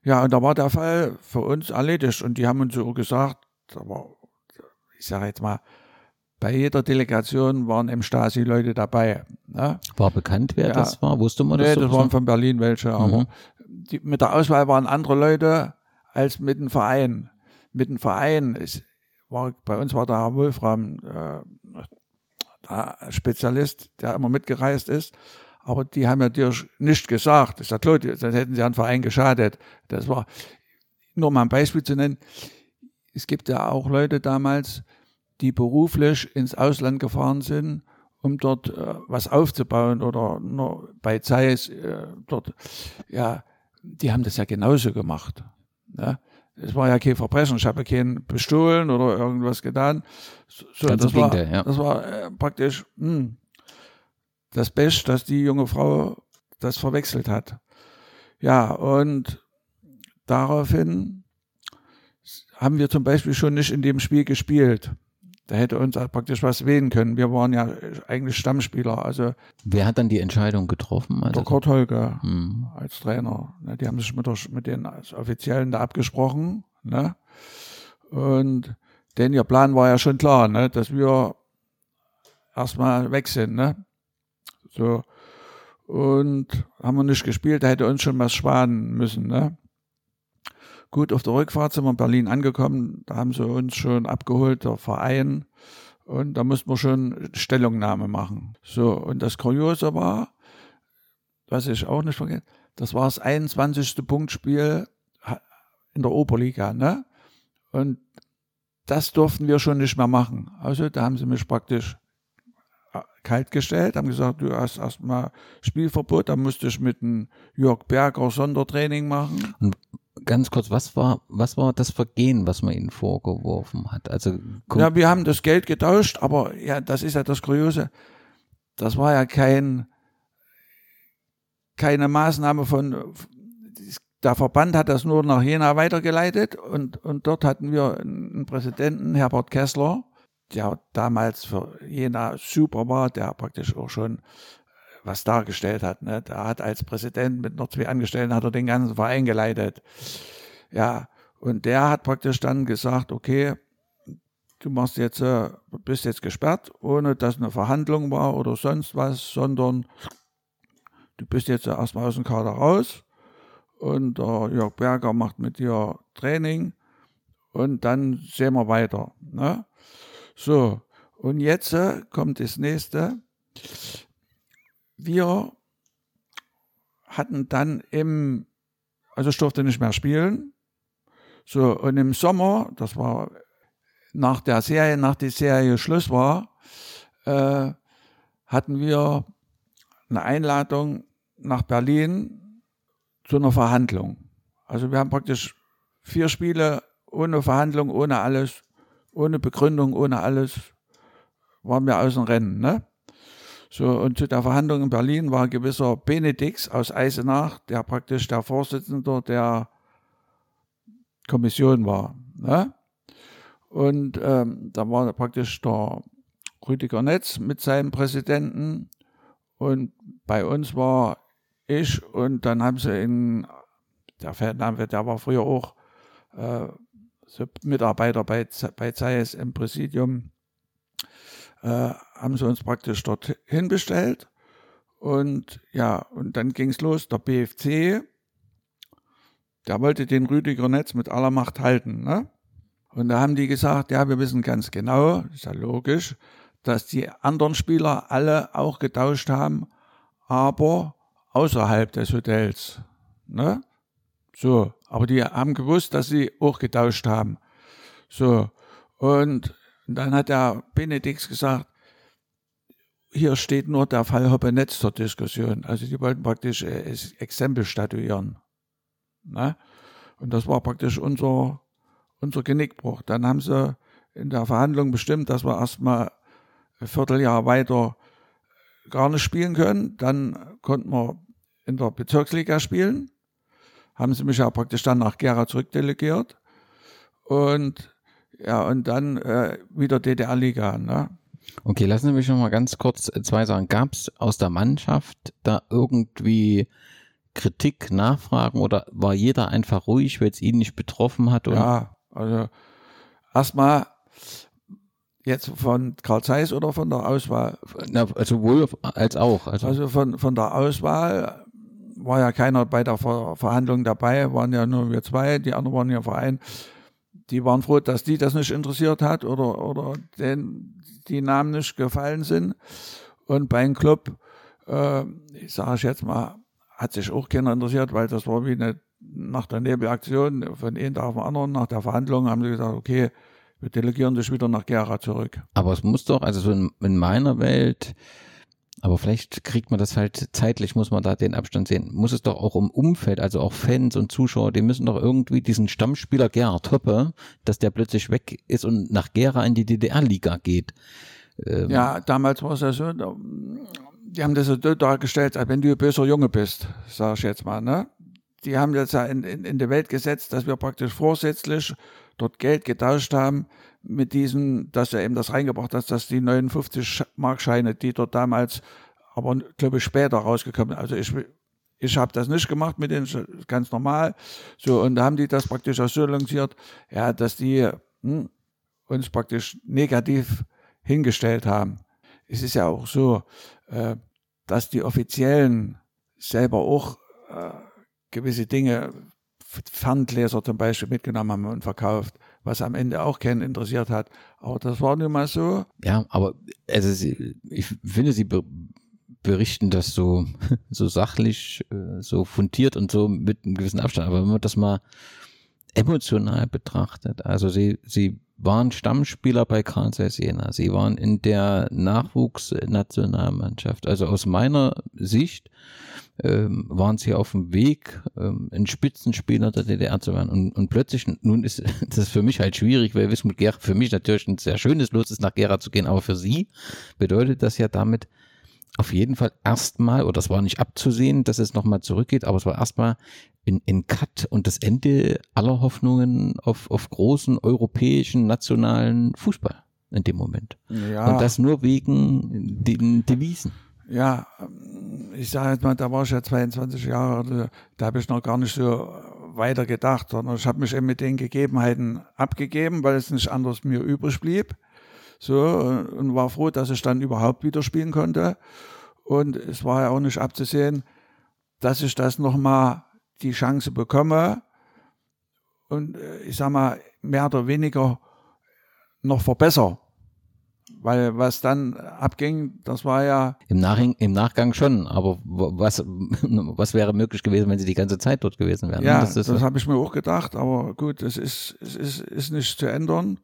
ja, und da war der Fall für uns erledigt. Und die haben uns so gesagt, ich sage jetzt mal, bei jeder Delegation waren im Stasi-Leute dabei. Ne? War bekannt, wer Ja. das war? Wusste man das? Nee, so das waren von Berlin welche, aber Mhm. die, mit der Auswahl waren andere Leute als mit dem Verein. Mit dem Verein ist, war, bei uns war der Herr Wolfram äh, der Spezialist, der immer mitgereist ist. Aber die haben ja dir nicht gesagt. Ich sag, klar, die- sonst hätten sie den Verein geschadet. Das war, nur mal ein Beispiel zu nennen. Es gibt ja auch Leute damals, die beruflich ins Ausland gefahren sind, um dort äh, was aufzubauen oder nur bei Zeiss äh, dort, ja, die haben das ja genauso gemacht. Ne? Es war ja kein Verbrechen, ich habe keinen bestohlen oder irgendwas getan. So, das, war, ja. das war äh, praktisch hm, das Beste, dass die junge Frau das verwechselt hat. Ja, und daraufhin haben wir zum Beispiel schon nicht in dem Spiel gespielt. Da hätte uns praktisch was wählen können. Wir waren ja eigentlich Stammspieler, also Wer hat dann die Entscheidung getroffen? Also, der Kurt Holger Hm. als Trainer. Ne, die haben sich mit, der, mit den Offiziellen da abgesprochen. Ne? Und denn ihr Plan war ja schon klar, ne, dass wir erstmal weg sind, ne? So. Und haben wir nicht gespielt, da hätte uns schon was sparen müssen, ne? Gut, auf der Rückfahrt sind wir in Berlin angekommen, da haben sie uns schon abgeholt, der Verein, und da mussten wir schon Stellungnahme machen. So, und das Kuriose war, was ich auch nicht vergesse, das war das 21. Punktspiel in der Oberliga, ne? Und das durften wir schon nicht mehr machen. Also da haben sie mich praktisch äh, kalt gestellt, haben gesagt, du hast erstmal Spielverbot, da musste ich mit dem Jörg Berger Sondertraining machen. Und ganz kurz, was war, was war das Vergehen, was man ihnen vorgeworfen hat? Also ja, wir haben das Geld getauscht, aber ja, das ist ja das Kuriose. Das war ja kein keine Maßnahme von der Verband hat das nur nach Jena weitergeleitet und, und dort hatten wir einen Präsidenten, Herbert Kessler, der damals für Jena super war, der praktisch auch schon was dargestellt hat. Ne? Der hat als Präsident mit noch zwei Angestellten hat er den ganzen Verein geleitet. Ja, und der hat praktisch dann gesagt, okay, du machst jetzt, äh, bist jetzt gesperrt, ohne dass eine Verhandlung war oder sonst was, sondern du bist jetzt erstmal aus dem Kader raus und der Jörg Berger macht mit dir Training und dann sehen wir weiter. Ne? So, und jetzt äh, kommt das nächste. Wir hatten dann im, also ich durfte nicht mehr spielen. So, und im Sommer, das war nach der Serie, nach der Serie Schluss war, äh, hatten wir eine Einladung nach Berlin zu einer Verhandlung. Also wir haben praktisch vier Spiele ohne Verhandlung, ohne alles, ohne Begründung, ohne alles, waren wir aus dem Rennen. Ne? So, und zu der Verhandlung in Berlin war ein gewisser Benedix aus Eisenach, der praktisch der Vorsitzende der Kommission war. Ne? Und ähm, da war praktisch der Rüdiger Netz mit seinem Präsidenten und bei uns war ich und dann haben sie in, der Feldname, der war früher auch äh, so Mitarbeiter bei, bei Zeiss im Präsidium, äh, haben sie uns praktisch dort hinbestellt. Und ja, und dann ging es los, der BFC, der wollte den Rüdiger Netz mit aller Macht halten. Ne? Und da haben die gesagt, ja, wir wissen ganz genau, ist ja logisch, dass die anderen Spieler alle auch getauscht haben, aber außerhalb des Hotels. Ne? So, aber die haben gewusst, dass sie auch getauscht haben. So, und dann hat der Benedix gesagt, hier steht nur der Fall Hoppenetz zur Diskussion. Also die wollten praktisch äh, Exempel statuieren. Ne? Und das war praktisch unser, unser Genickbruch. Dann haben sie in der Verhandlung bestimmt, dass wir erstmal ein Vierteljahr weiter gar nicht spielen können. Dann konnten wir in der Bezirksliga spielen. Haben sie mich ja praktisch dann nach Gera zurückdelegiert. Und ja, und dann äh, wieder DDR-Liga. Ne? Okay, lassen Sie mich noch mal ganz kurz zwei sagen. Gab es aus der Mannschaft da irgendwie Kritik, Nachfragen oder war jeder einfach ruhig, weil es ihn nicht betroffen hat? ja, also erstmal Jetzt von Karl Zeiss oder von der Auswahl? Na, also wohl als auch. Also, also von, von der Auswahl war ja keiner bei der Ver Verhandlung dabei, waren ja nur wir zwei, die anderen waren ja Verein. Die waren froh, dass die das nicht interessiert hat oder, oder den, die Namen nicht gefallen sind. Und beim Club, äh, ich sage jetzt mal, hat sich auch keiner interessiert, weil das war wie eine nach der Nebelaktion von einem Tag auf den anderen, nach der Verhandlung haben sie gesagt, okay, wir delegieren das wieder nach Gera zurück. Aber es muss doch, also so in, in meiner Welt, aber vielleicht kriegt man das halt zeitlich, muss man da den Abstand sehen. Muss es doch auch im Umfeld, also auch Fans und Zuschauer, die müssen doch irgendwie diesen Stammspieler Gerhard Hoppe, dass der plötzlich weg ist und nach Gera in die DDR-Liga geht. Ähm ja, damals war es ja so, die haben das so dargestellt, als wenn du ein böser Junge bist, sag ich jetzt mal, ne? Die haben jetzt ja in, in, in die Welt gesetzt, dass wir praktisch vorsätzlich dort Geld getauscht haben mit diesem, dass er eben das reingebracht hat, dass die 59 Markscheine, die dort damals, aber glaube ich später rausgekommen, also ich ich habe das nicht gemacht mit denen, ganz normal. So, und da haben die das praktisch auch so lanciert, ja, dass die hm, uns praktisch negativ hingestellt haben. Es ist ja auch so, äh, dass die Offiziellen selber auch äh, gewisse Dinge, Ferngläser zum Beispiel mitgenommen haben und verkauft, was am Ende auch keinen interessiert hat. Aber das war nun mal so. Ja, aber also sie, ich finde, sie berichten das so, so sachlich, äh, so fundiert und so mit einem gewissen Abstand. Aber wenn man das mal emotional betrachtet, also sie, sie waren Stammspieler bei Karl Jena. Sie waren in der Nachwuchsnationalmannschaft. Also aus meiner Sicht ähm, waren sie auf dem Weg, ähm, ein Spitzenspieler der DDR zu werden. Und, und plötzlich, nun ist das für mich halt schwierig, weil Wismut Gera für mich natürlich ein sehr schönes Los ist, nach Gera zu gehen, aber für sie bedeutet das ja damit, auf jeden Fall erstmal, oder das war nicht abzusehen, dass es nochmal zurückgeht, aber es war erstmal in, in Cut und das Ende aller Hoffnungen auf, auf großen europäischen, nationalen Fußball in dem Moment. Ja. Und das nur wegen den Devisen. Ja, ich sage jetzt mal, da war ich ja 22 Jahre, da habe ich noch gar nicht so weiter gedacht, sondern ich habe mich eben mit den Gegebenheiten abgegeben, weil es nicht anders mir übrig blieb. So, und war froh, dass ich dann überhaupt wieder spielen konnte. Und es war ja auch nicht abzusehen, dass ich das nochmal die Chance bekomme und äh, ich sag mal, mehr oder weniger noch verbessere. Weil was dann abging, das war ja. Im, Nachhang, Im Nachgang schon, aber was, was wäre möglich gewesen, wenn sie die ganze Zeit dort gewesen wären? Ja, das, das habe ich mir auch gedacht, aber gut, es ist, es ist, ist nicht zu ändern.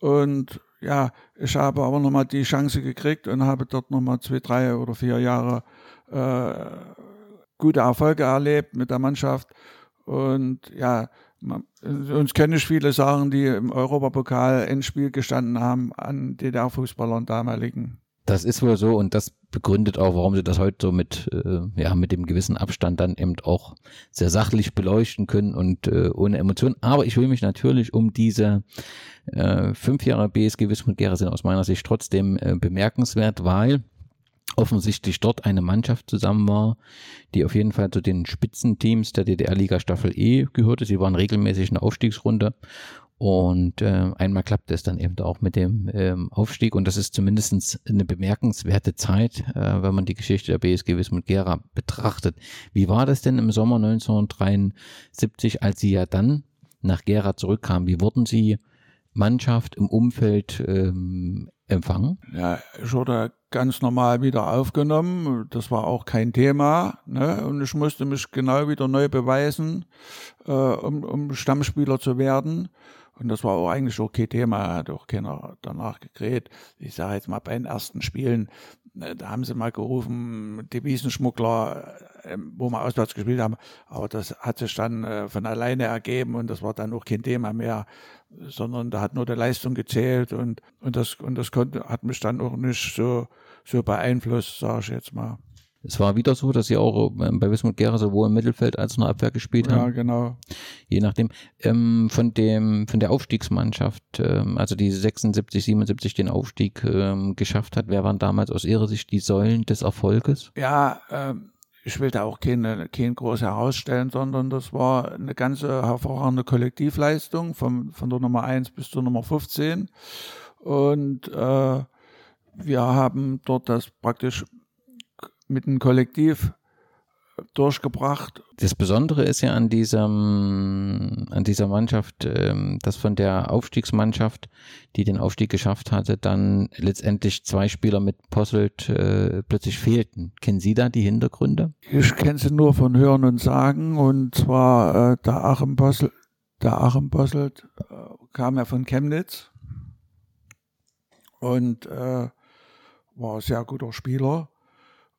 Und ja, ich habe aber nochmal die Chance gekriegt und habe dort nochmal zwei, drei oder vier Jahre äh, gute Erfolge erlebt mit der Mannschaft. Und ja, man, uns kenne ich viele sagen, die im Europapokal Endspiel gestanden haben an DDR-Fußballern damaligen. Das ist wohl so und das begründet auch, warum sie das heute so mit, äh, ja, mit dem gewissen Abstand dann eben auch sehr sachlich beleuchten können und äh, ohne Emotionen. Aber ich will mich natürlich um diese äh, fünf Jahre BSG Wismut Gera sind aus meiner Sicht trotzdem äh, bemerkenswert, weil offensichtlich dort eine Mannschaft zusammen war, die auf jeden Fall zu den Spitzenteams der DDR-Liga Staffel E gehörte. Sie waren regelmäßig in der Aufstiegsrunde und äh, einmal klappte es dann eben auch mit dem ähm, Aufstieg und das ist zumindest eine bemerkenswerte Zeit, äh, wenn man die Geschichte der BSG Wismut Gera betrachtet. Wie war das denn im Sommer 1973, als Sie ja dann nach Gera zurückkamen? Wie wurden Sie Mannschaft im Umfeld ähm, empfangen? Ja, ich wurde ganz normal wieder aufgenommen. Das war auch kein Thema. Ne? Und ich musste mich genau wieder neu beweisen, äh, um, um Stammspieler zu werden. Und das war auch eigentlich auch kein Thema, hat auch keiner danach gekräht. Ich sage jetzt mal bei den ersten Spielen, äh, da haben sie mal gerufen, Devisenschmuggler, wo wir auswärts gespielt haben. Aber das hat sich dann äh, von alleine ergeben und das war dann auch kein Thema mehr, sondern da hat nur die Leistung gezählt und, und das, und das konnte, hat mich dann auch nicht so, so beeinflusst, sage ich jetzt mal. Es war wieder so, dass sie auch ähm, bei Wismut Gera sowohl im Mittelfeld als auch in der Abwehr gespielt haben. Ja, genau. Je nachdem. Ähm, von dem, von der Aufstiegsmannschaft, ähm, also die 76, 77 den Aufstieg ähm, geschafft hat, wer waren damals aus ihrer Sicht die Säulen des Erfolges? Ja, ähm, ich will da auch keine, kein groß herausstellen, sondern das war eine ganze hervorragende Kollektivleistung vom, von der Nummer 1 bis zur Nummer 15. Und äh, wir haben dort das praktisch mit einem Kollektiv durchgebracht. Das Besondere ist ja an diesem, an dieser Mannschaft, ähm, dass von der Aufstiegsmannschaft, die den Aufstieg geschafft hatte, dann letztendlich zwei Spieler mit Posselt äh, plötzlich fehlten. Kennen Sie da die Hintergründe? Ich kenne sie nur von Hören und Sagen und zwar äh, der Achim Posselt, der Achim Posselt äh, kam ja von Chemnitz und äh, war ein sehr guter Spieler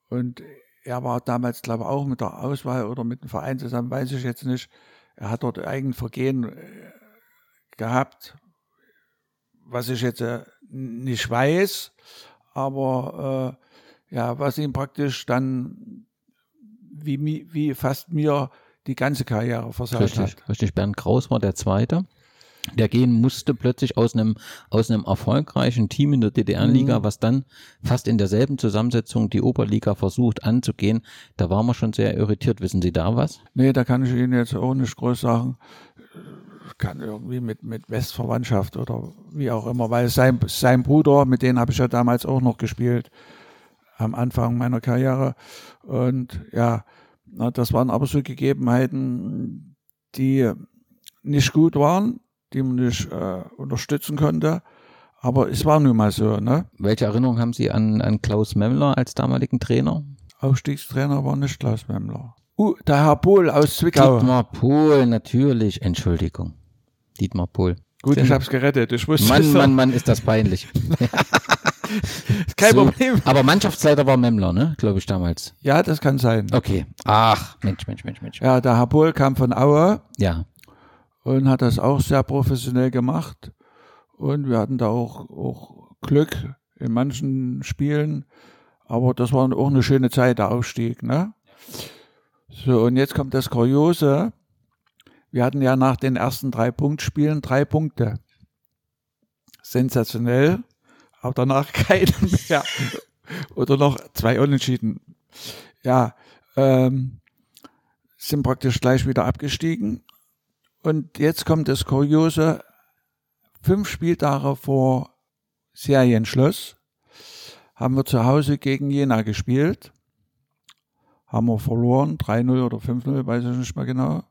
und er war damals, glaube ich, auch mit der Auswahl oder mit dem Verein zusammen, weiß ich jetzt nicht. Er hat dort eigen Vergehen äh, gehabt, was ich jetzt äh, nicht weiß, aber äh, ja, was ihm praktisch dann wie, wie fast mir die ganze Karriere versaut richtig, hat. Richtig, Bernd Kraus war der Zweite der gehen musste plötzlich aus einem, aus einem erfolgreichen Team in der DDR-Liga, mhm. was dann fast in derselben Zusammensetzung die Oberliga versucht anzugehen. Da waren wir schon sehr irritiert. Wissen Sie da was? Nee, da kann ich Ihnen jetzt auch nicht groß sagen. kann irgendwie mit, mit Westverwandtschaft oder wie auch immer, weil sein, sein Bruder, mit dem habe ich ja damals auch noch gespielt, am Anfang meiner Karriere. Und ja, na, das waren aber so Gegebenheiten, die nicht gut waren, die man nicht äh, unterstützen konnte. Aber es war nun mal so. Ne? Welche Erinnerung haben Sie an, an Klaus Memmler als damaligen Trainer? Aufstiegstrainer war nicht Klaus Memmler. Uh, der Herr Pohl aus Zwickau. Dietmar Pohl, natürlich. Entschuldigung. Dietmar Pohl. Gut, ich hab's gerettet. Ich wusste Mann, es Mann, Mann, ist das peinlich. Kein So, Problem. Aber Mannschaftsleiter war Memmler, ne? Glaube ich damals. Ja, das kann sein. Okay. Ach, Mensch, Mensch, Mensch, Mensch. Ja, der Herr Pohl kam von Aue Ja. Und hat das auch sehr professionell gemacht. Und wir hatten da auch, auch Glück in manchen Spielen. Aber das war auch eine schöne Zeit, der Aufstieg, ne? So, und jetzt kommt das Kuriose. Wir hatten ja nach den ersten drei Punktspielen drei Punkte. Sensationell, aber danach keinen mehr. Oder noch zwei Unentschieden. Ja, ähm, sind praktisch gleich wieder abgestiegen. Und jetzt kommt das Kuriose. Fünf Spieltage vor Serienschluss haben wir zu Hause gegen Jena gespielt. Haben wir verloren, 3-0 oder 5-0, weiß ich nicht mehr genau.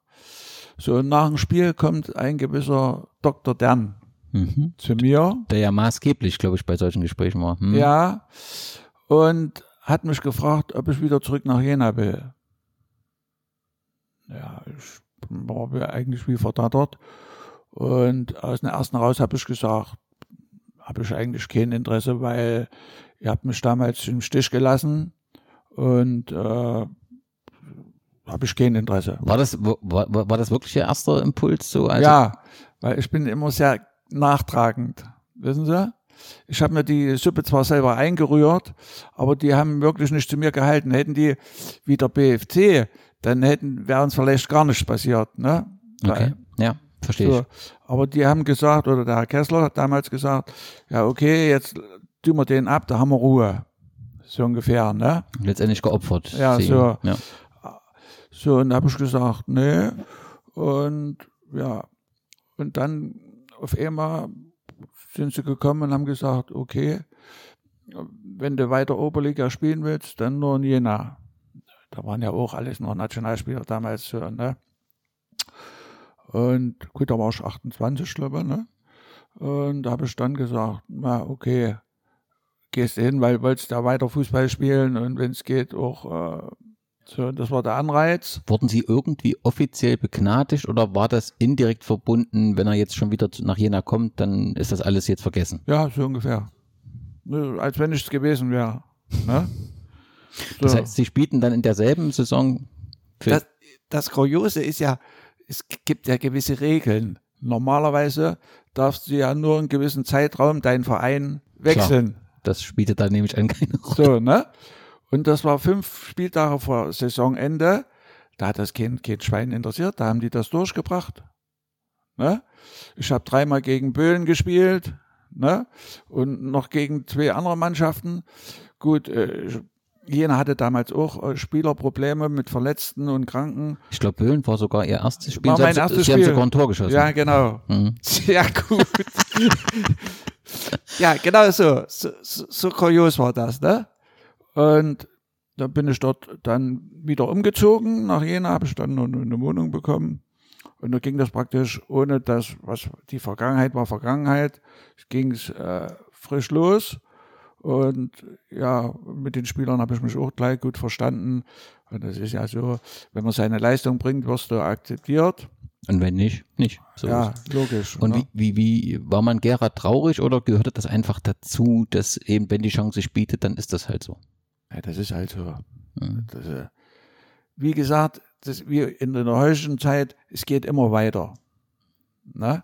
So, und nach dem Spiel kommt ein gewisser Dr. Dern Mhm. zu mir. Der ja maßgeblich, glaube ich, bei solchen Gesprächen war. Hm? Ja, und hat mich gefragt, ob ich wieder zurück nach Jena will. Ja, ich war mir eigentlich wie verdattert. Und aus dem ersten raus habe ich gesagt, habe ich eigentlich kein Interesse, weil ihr habt mich damals im Stich gelassen und äh, habe ich kein Interesse. War das, war war das wirklich Ihr erster Impuls so? Also, ja, weil ich bin immer sehr nachtragend, wissen Sie? Ich habe mir die Suppe zwar selber eingerührt, aber die haben wirklich nicht zu mir gehalten. Hätten die wie der BFC, dann hätten wäre uns vielleicht gar nichts passiert, ne? Okay. Ja, verstehe So, ich. aber die haben gesagt, oder der Herr Kessler hat damals gesagt, ja okay, jetzt tun wir den ab, da haben wir Ruhe. So ungefähr, ne? Letztendlich geopfert. Ja, so. Ja. So, und da habe ich gesagt, nee. Und ja, und dann auf einmal sind sie gekommen und haben gesagt, okay, wenn du weiter Oberliga spielen willst, dann nur in Jena. Da waren ja auch alles nur Nationalspieler damals ne? Und gut, da war ich 28, glaube ich, ne? Und da habe ich dann gesagt, na, okay, gehst du hin, weil wolltest da weiter Fußball spielen und wenn es geht auch, äh, so, das war der Anreiz. Wurden Sie irgendwie offiziell begnadigt oder war das indirekt verbunden, wenn er jetzt schon wieder nach Jena kommt, dann ist das alles jetzt vergessen? Ja, so ungefähr. Als wenn nichts gewesen wäre. Ne? Das heißt, Sie spielten dann in derselben Saison das, das Kuriose ist ja, es gibt ja gewisse Regeln. Normalerweise darfst du ja nur einen gewissen Zeitraum deinen Verein wechseln. das spielte da nämlich an keine Rolle. So, ne? Und das war fünf Spieltage vor Saisonende. Da hat das kein, kein Schwein interessiert. Da haben die das durchgebracht. Ne? Ich habe dreimal gegen Böhlen gespielt. Ne? Und noch gegen zwei andere Mannschaften. Gut, äh, ich- Jena hatte damals auch äh, Spielerprobleme mit Verletzten und Kranken. Ich glaube, Böhlen war sogar Ihr erstes Spiel. War Sie mein haben, erstes Sie haben Spiel. sogar ein Tor geschossen. Ja, genau. Mhm. Sehr gut. ja, genau so. So, so. so kurios war das, ne? Und da bin ich dort dann wieder umgezogen. Nach Jena habe ich dann noch eine Wohnung bekommen. Und da ging das praktisch ohne das, was die Vergangenheit war Vergangenheit, ging es äh, frisch los. Und ja, mit den Spielern habe ich mich auch gleich gut verstanden. Und das ist ja so, wenn man seine Leistung bringt, wirst du akzeptiert. Und wenn nicht, nicht. So ja, logisch. Und ne? wie, wie, wie war man Gerhard traurig oder gehörte das einfach dazu, dass eben, wenn die Chance sich bietet, dann ist das halt so? Ja, das ist halt so. Mhm. Das, äh, wie gesagt, das, wie in der heutigen Zeit, es geht immer weiter. Ne?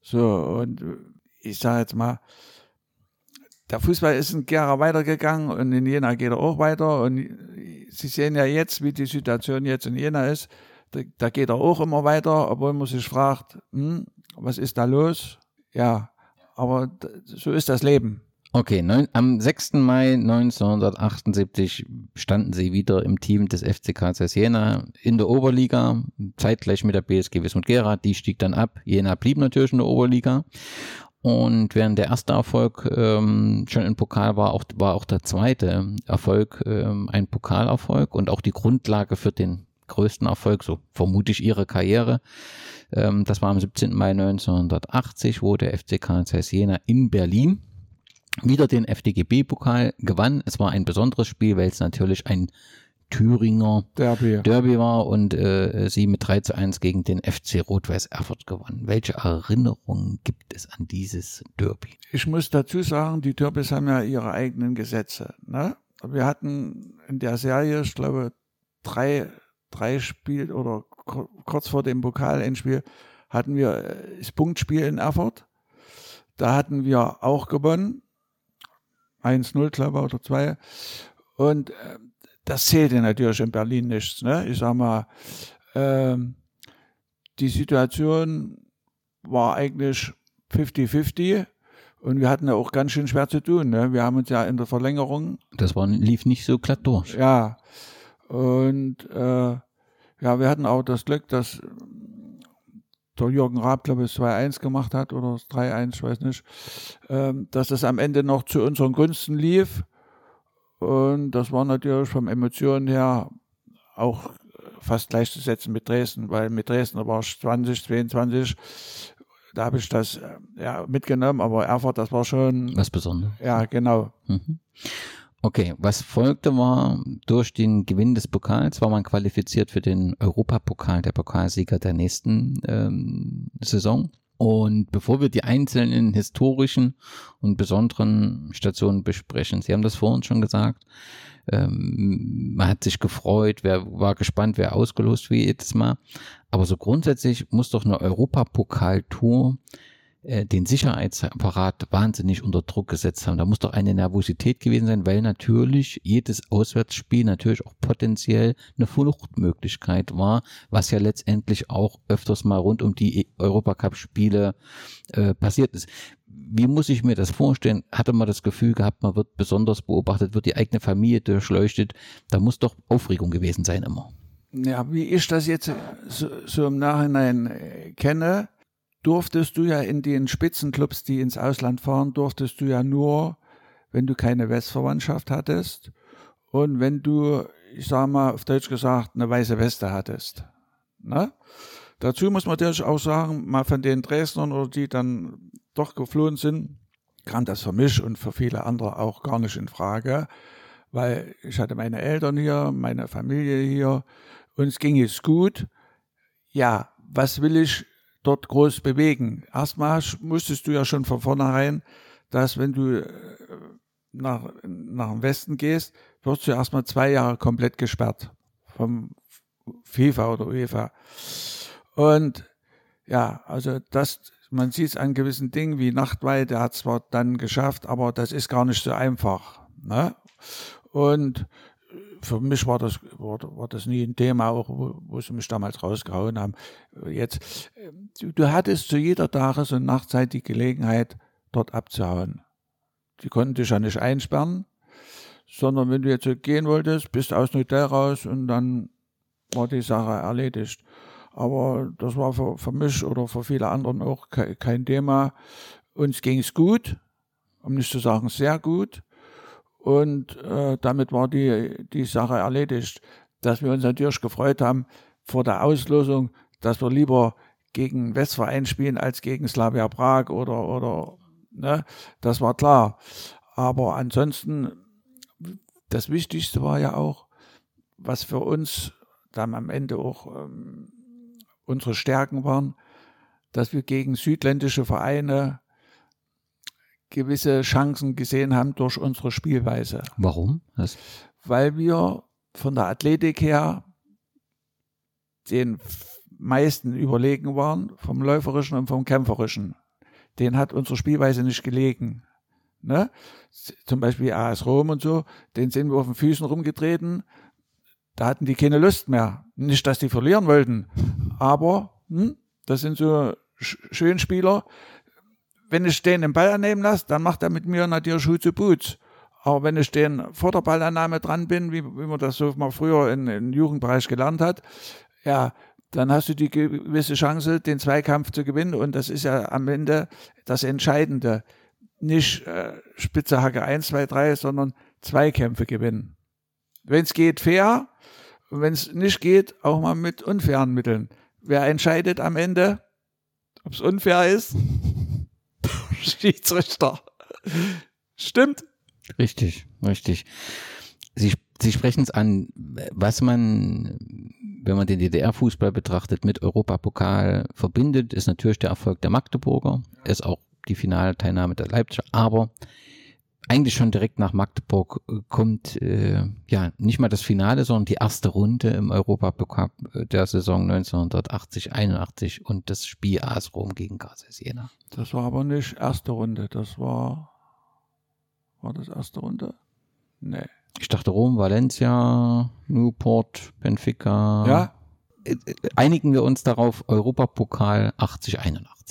So, und äh, ich sage jetzt mal, der Fußball ist in Gera weitergegangen und in Jena geht er auch weiter. Und Sie sehen ja jetzt, wie die Situation jetzt in Jena ist. Da, da geht er auch immer weiter, obwohl man sich fragt, hm, was ist da los? Ja, aber so ist das Leben. Okay, neun, am 6. Mai 1978 standen sie wieder im Team des FCK Jena in der Oberliga, zeitgleich mit der BSG Wismut Gera. Die stieg dann ab. Jena blieb natürlich in der Oberliga. Und während der erste Erfolg ähm, schon im Pokal war, auch, war auch der zweite Erfolg ähm, ein Pokalerfolg und auch die Grundlage für den größten Erfolg, so vermute ich ihre Karriere. Ähm, das war am 17. Mai 1980, wo der FCK Jena in Berlin wieder den FDGB-Pokal gewann. Es war ein besonderes Spiel, weil es natürlich ein Thüringer Derby, Derby war und äh, sie mit 3 zu 1 gegen den FC Rot-Weiß Erfurt gewann. Welche Erinnerungen gibt es an dieses Derby? Ich muss dazu sagen, die Derbys haben ja ihre eigenen Gesetze. Ne? Wir hatten in der Serie, ich glaube, drei, drei Spiel oder kurz vor dem Pokalendspiel hatten wir äh, das Punktspiel in Erfurt. Da hatten wir auch gewonnen 1-0, glaube ich, oder 2. Und äh, das zählte natürlich in Berlin nichts. Ne? Ich sag mal, äh, die Situation war eigentlich 50-50 und wir hatten ja auch ganz schön schwer zu tun. Ne? Wir haben uns ja in der Verlängerung. Das war, lief nicht so glatt durch. Ja. Und äh, ja, wir hatten auch das Glück, dass der Jürgen Raab, glaube ich, 2-1 gemacht hat oder 3-1, ich weiß nicht, ähm, dass es am Ende noch zu unseren Gunsten lief. Und das war natürlich vom Emotionen her auch fast gleichzusetzen mit Dresden, weil mit Dresden war ich 20, 22, da habe ich das äh, ja, mitgenommen, aber Erfurt, das war schon. Was Besonderes. Ja, genau. Mhm. Okay, was folgte war, durch den Gewinn des Pokals war man qualifiziert für den Europapokal, der Pokalsieger der nächsten ähm, Saison. Und bevor wir die einzelnen historischen und besonderen Stationen besprechen, Sie haben das vorhin schon gesagt, ähm, man hat sich gefreut, wer war gespannt, wer ausgelost wie jedes Mal. Aber so grundsätzlich muss doch eine Europapokaltour äh, den Sicherheitsapparat wahnsinnig unter Druck gesetzt haben. Da muss doch eine Nervosität gewesen sein, weil natürlich jedes Auswärtsspiel natürlich auch potenziell eine Fluchtmöglichkeit war, was ja letztendlich auch öfters mal rund um die Europacup-Spiele äh, passiert ist. Wie muss ich mir das vorstellen? Hatte man das Gefühl gehabt, man wird besonders beobachtet, wird die eigene Familie durchleuchtet? Da muss doch Aufregung gewesen sein immer. Ja, wie ich das jetzt so, so im Nachhinein äh, kenne, durftest du ja in den Spitzenclubs, die ins Ausland fahren, durftest du ja nur, wenn du keine Westverwandtschaft hattest und wenn du, ich sag mal auf Deutsch gesagt, eine weiße Weste hattest. Ne? Dazu muss man natürlich auch sagen, mal von den Dresdnern oder die dann doch geflohen sind, kam das für mich und für viele andere auch gar nicht in Frage, weil ich hatte meine Eltern hier, meine Familie hier, uns ging es gut. Ja, was will ich dort groß bewegen. Erstmal musstest du ja schon von vornherein, dass wenn du äh, nach, nach dem Westen gehst, wirst du erstmal zwei Jahre komplett gesperrt vom FIFA oder UEFA. Und ja, also das, man sieht es an gewissen Dingen wie Nachtweid, der hat zwar dann geschafft, aber das ist gar nicht so einfach. Ne? Und für mich war das, war, war das nie ein Thema, auch wo, wo sie mich damals rausgehauen haben. Jetzt, du, du hattest zu jeder Tages- und Nachtzeit die Gelegenheit, dort abzuhauen. Die konnten dich ja nicht einsperren, sondern wenn du jetzt gehen wolltest, bist du aus dem Hotel raus und dann war die Sache erledigt. Aber das war für, für mich oder für viele anderen auch kein Thema. Uns ging es gut, um nicht zu sagen sehr gut. Und äh, damit war die, die Sache erledigt. Dass wir uns natürlich gefreut haben vor der Auslosung, dass wir lieber gegen Westverein spielen als gegen Slavia Prag oder, oder ne, das war klar. Aber ansonsten, das Wichtigste war ja auch, was für uns dann am Ende auch ähm, unsere Stärken waren, dass wir gegen südländische Vereine gewisse Chancen gesehen haben durch unsere Spielweise. Warum? Das Weil wir von der Athletik her den meisten überlegen waren, vom läuferischen und vom kämpferischen. Den hat unsere Spielweise nicht gelegen. Ne? Zum Beispiel AS Rom und so, den sind wir auf den Füßen rumgetreten. Da hatten die keine Lust mehr. Nicht, dass die verlieren wollten, aber hm, das sind so Schönspieler, wenn ich den den Ball annehmen lasse, dann macht er mit mir natürlich Schuh zu Boots. Aber wenn ich den vor der Ballannahme dran bin, wie, wie man das so mal früher in, im Jugendbereich gelernt hat, ja, dann hast du die gewisse Chance, den Zweikampf zu gewinnen. Und das ist ja am Ende das Entscheidende. Nicht äh, Spitze Hacke 1, 2, 3, sondern Zweikämpfe gewinnen. Wenn es geht, fair. Wenn es nicht geht, auch mal mit unfairen Mitteln. Wer entscheidet am Ende, ob es unfair ist? Schiedsrichter. Stimmt. Richtig, richtig. Sie, Sie sprechen es an, was man, wenn man den DDR-Fußball betrachtet, mit Europapokal verbindet, ist natürlich der Erfolg der Magdeburger, ist auch die Finalteilnahme der Leipziger, aber eigentlich schon direkt nach Magdeburg äh, kommt äh, ja nicht mal das Finale, sondern die erste Runde im Europapokal der Saison 1980, 81 und das Spiel AS Rom gegen Garces Jena. Das war aber nicht erste Runde, das war war das erste Runde? Nee. Ich dachte Rom, Valencia, Newport, Benfica. Ja. Äh, äh, einigen wir uns darauf, Europapokal 80,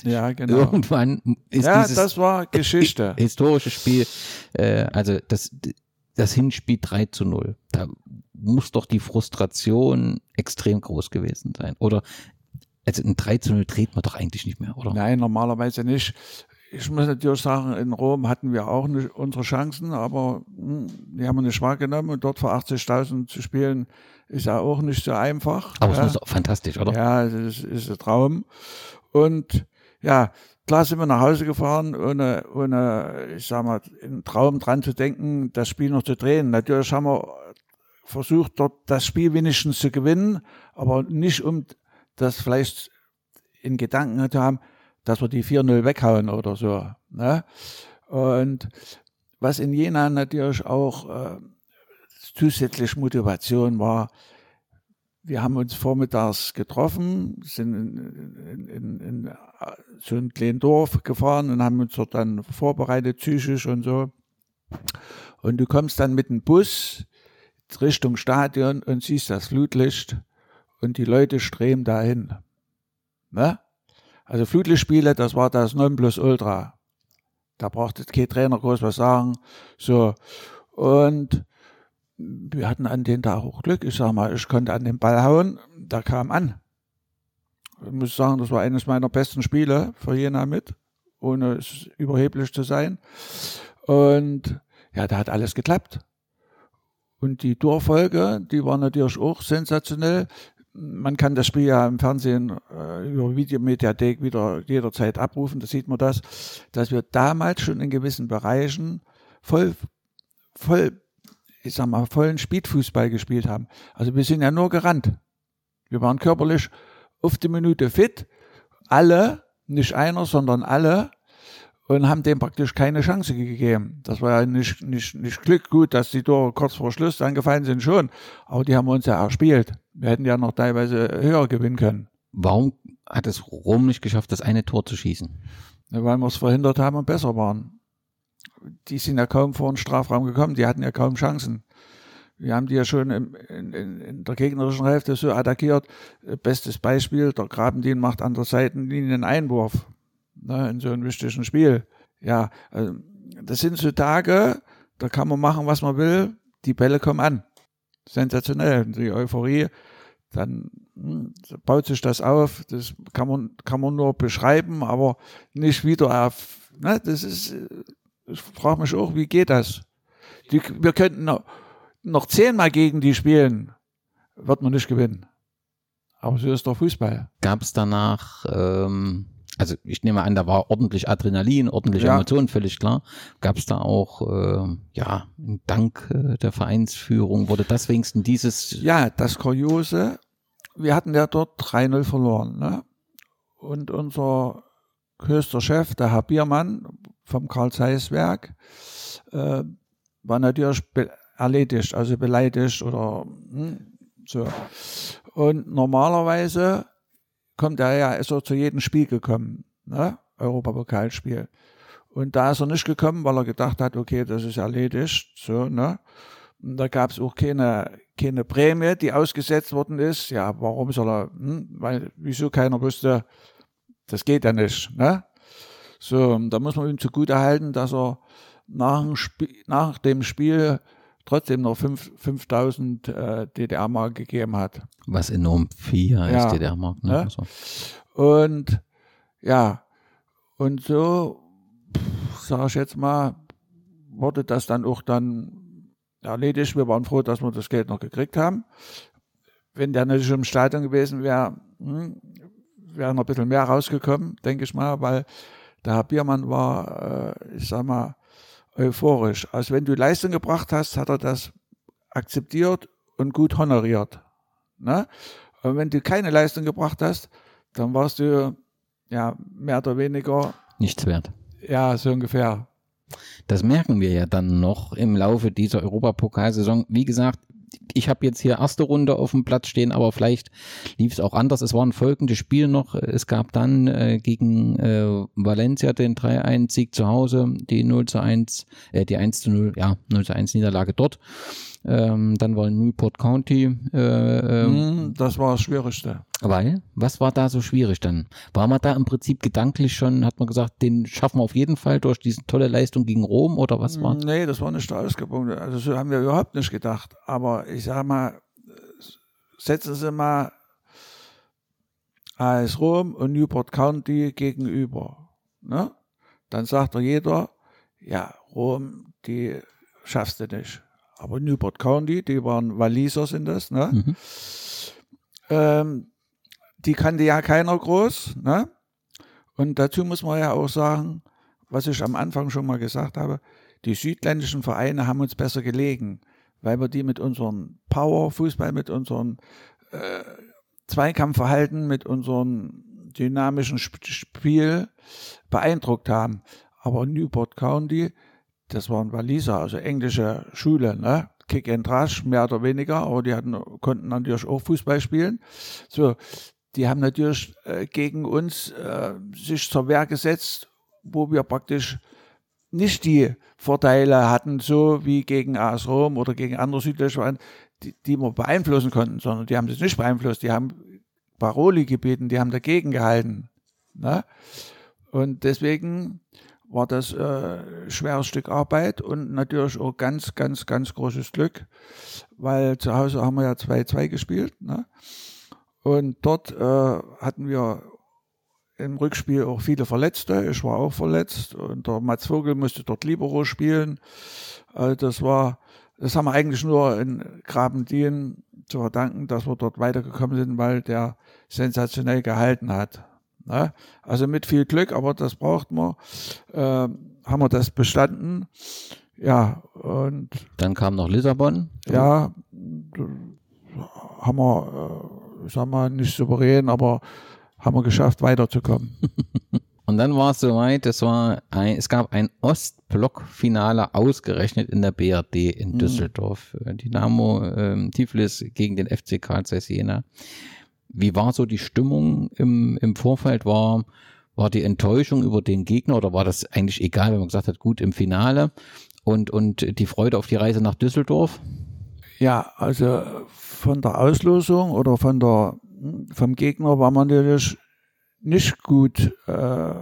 81. Ja, genau. Irgendwann ist ja, dieses das war Geschichte. historische Spiel, äh, also das, das Hinspiel 3 zu 0. Da muss doch die Frustration extrem groß gewesen sein. Oder also ein 3 zu 0 dreht man doch eigentlich nicht mehr, oder? Nein, normalerweise nicht ich muss natürlich sagen, in Rom hatten wir auch nicht unsere Chancen, aber hm, die haben wir nicht wahrgenommen und dort vor 80.000 zu spielen ist ja auch nicht so einfach. Aber ja. es ist fantastisch, oder? Ja, es ist, ist ein Traum. Und ja, klar sind wir nach Hause gefahren, ohne, ohne, ich sag mal, einen Traum dran zu denken, das Spiel noch zu drehen. Natürlich haben wir versucht, dort das Spiel wenigstens zu gewinnen, aber nicht um das vielleicht in Gedanken zu haben, dass wir die 4-0 weghauen oder so. Ne? Und was in Jena natürlich auch äh, zusätzlich Motivation war, wir haben uns vormittags getroffen, sind in, in, in, in so ein kleines Dorf gefahren und haben uns dort dann vorbereitet, psychisch und so. Und du kommst dann mit dem Bus Richtung Stadion und siehst das Flutlicht und die Leute streben dahin. Ne? Also Flutlichtspiele, das war das Nonplusultra. Da brauchte kein Trainer groß was sagen. So. Und wir hatten an den Tag auch Glück. Ich sag mal, ich konnte an den Ball hauen. Da kam an. Ich muss sagen, das war eines meiner besten Spiele für Jena mit, ohne es überheblich zu sein. Und ja, da hat alles geklappt. Und die Torfolge, die war natürlich auch sensationell man kann das Spiel ja im Fernsehen äh, über Videomediathek wieder jederzeit abrufen, da sieht man das, dass wir damals schon in gewissen Bereichen voll, voll, ich sag mal, vollen Speedfußball gespielt haben. Also wir sind ja nur gerannt. Wir waren körperlich auf die Minute fit. Alle, nicht einer, sondern alle und haben dem praktisch keine Chance gegeben. Das war ja nicht, nicht, nicht Glück. Gut, dass die Tore kurz vor Schluss dann gefallen sind schon, aber die haben uns ja erspielt. Wir hätten ja noch teilweise höher gewinnen können. Warum hat es Rom nicht geschafft, das eine Tor zu schießen? Weil wir es verhindert haben und besser waren. Die sind ja kaum vor den Strafraum gekommen, die hatten ja kaum Chancen. Wir haben die ja schon in, in, in der gegnerischen Hälfte so attackiert. Bestes Beispiel, der Grabendien macht an der Seitenlinie einen Einwurf ne, in so einem wichtigen Spiel. Ja, also, das sind so Tage, da kann man machen, was man will, die Bälle kommen an. Sensationell. Die Euphorie, dann hm, baut sich das auf, das kann man, kann man nur beschreiben, aber nicht wieder auf, ne, das ist, ich frage mich auch, wie geht das? Die, wir könnten noch, noch zehnmal gegen die spielen, wird man nicht gewinnen. Aber so ist der Fußball. Gab es danach ähm, also ich nehme an, da war ordentlich Adrenalin, ordentliche Ja. Emotionen, völlig klar. Gab es da auch, äh, ja, ein Dank äh, der Vereinsführung, wurde das wenigstens dieses, Ja, das Kuriose, wir hatten ja dort 3-0 verloren. Ne? Und unser höchster Chef, der Herr Biermann vom Karl Zeiss Werk, äh, war natürlich erledigt, also beleidigt oder hm, so. Und normalerweise kommt er ja, ist er zu jedem Spiel gekommen, ne? Europapokalspiel. Und da ist er nicht gekommen, weil er gedacht hat, okay, das ist erledigt, so, ne? Und da gab es auch keine, keine Prämie, die ausgesetzt worden ist. Ja, warum soll er, hm? weil, wieso keiner wusste, das geht ja nicht, ne? So, da muss man ihm zugute halten, dass er nach dem Spiel, nach dem Spiel trotzdem noch 5000 äh, DDR-Mark gegeben hat. Was enorm viel heißt Ja. DDR-Mark. Ne? Ja. Also, Und ja, und so, sage ich jetzt mal, wurde das dann auch dann erledigt. Wir waren froh, dass wir das Geld noch gekriegt haben. Wenn der natürlich im Stadion gewesen wäre, hm, wäre noch ein bisschen mehr rausgekommen, denke ich mal, weil der Herr Biermann war, äh, ich sag mal, euphorisch. Also wenn du Leistung gebracht hast, hat er das akzeptiert und gut honoriert. Ne? Und wenn du keine Leistung gebracht hast, dann warst du ja mehr oder weniger, nichts wert. ja, so ungefähr. Das merken wir ja dann noch im Laufe dieser Europapokalsaison. Wie gesagt, ich habe jetzt hier erste Runde auf dem Platz stehen, aber vielleicht lief es auch anders. Es waren folgende Spiele noch. Es gab dann äh, gegen äh, Valencia den 3-1-Sieg zu Hause, die 0 zu 1, äh, die 1 zu 0, ja, 0 zu 1 Niederlage dort. Ähm, dann war Newport County, äh, ähm, Hm, das war das Schwierigste. weil, was war da so schwierig dann? War man da im Prinzip gedanklich schon, hat man gesagt, den schaffen wir auf jeden Fall durch diese tolle Leistung gegen Rom oder was war? Nee, das war nicht der Ausgangspunkt. Also so haben wir überhaupt nicht gedacht. Aber ich sag mal, setzen Sie mal AS Rom und Newport County gegenüber. Ne? Dann sagt doch jeder, ja, Rom, die schaffst du nicht. Aber Newport County, die waren Waliser sind das, ne? Mhm. Ähm, die kannte ja keiner groß, ne? Und dazu muss man ja auch sagen, was ich am Anfang schon mal gesagt habe, die südländischen Vereine haben uns besser gelegen, weil wir die mit unserem Power-Fußball, mit unserem äh, Zweikampfverhalten, mit unserem dynamischen Sp Spiel beeindruckt haben. Aber Newport County, das waren Waliser, also englische Schule, ne? Kick and Rush, mehr oder weniger, aber die hatten, konnten natürlich auch Fußball spielen. So, die haben natürlich äh, gegen uns äh, sich zur Wehr gesetzt, wo wir praktisch nicht die Vorteile hatten, so wie gegen AS Rom oder gegen andere südliche Vereine, die, die wir beeinflussen konnten, sondern die haben das nicht beeinflusst. Die haben Paroli gebeten, die haben dagegen gehalten. Ne? Und deswegen war das äh, schweres Stück Arbeit und natürlich auch ganz, ganz, ganz großes Glück, weil zu Hause haben wir ja 2-2 gespielt. Ne? Und dort äh, hatten wir im Rückspiel auch viele Verletzte. Ich war auch verletzt und der Mats Vogel musste dort Libero spielen. Also das war, das haben wir eigentlich nur in Grabendien zu verdanken, dass wir dort weitergekommen sind, weil der sensationell gehalten hat. Ne? Also mit viel Glück, aber das braucht man, äh, haben wir das bestanden. Ja, und Dann kam noch Lissabon. ja, haben wir, äh, sag mal, nicht souverän, aber haben wir geschafft, weiterzukommen. Und dann war es soweit, es war ein, es gab ein Ostblock-Finale ausgerechnet in der BRD in Düsseldorf. Äh, Dynamo ähm, Tiflis gegen den FC Karl Jena. Wie war so die Stimmung im, im Vorfeld? War, war die Enttäuschung über den Gegner oder war das eigentlich egal, wenn man gesagt hat, gut im Finale und, und die Freude auf die Reise nach Düsseldorf? Ja, also von der Auslosung oder von der, vom Gegner war man natürlich nicht gut äh,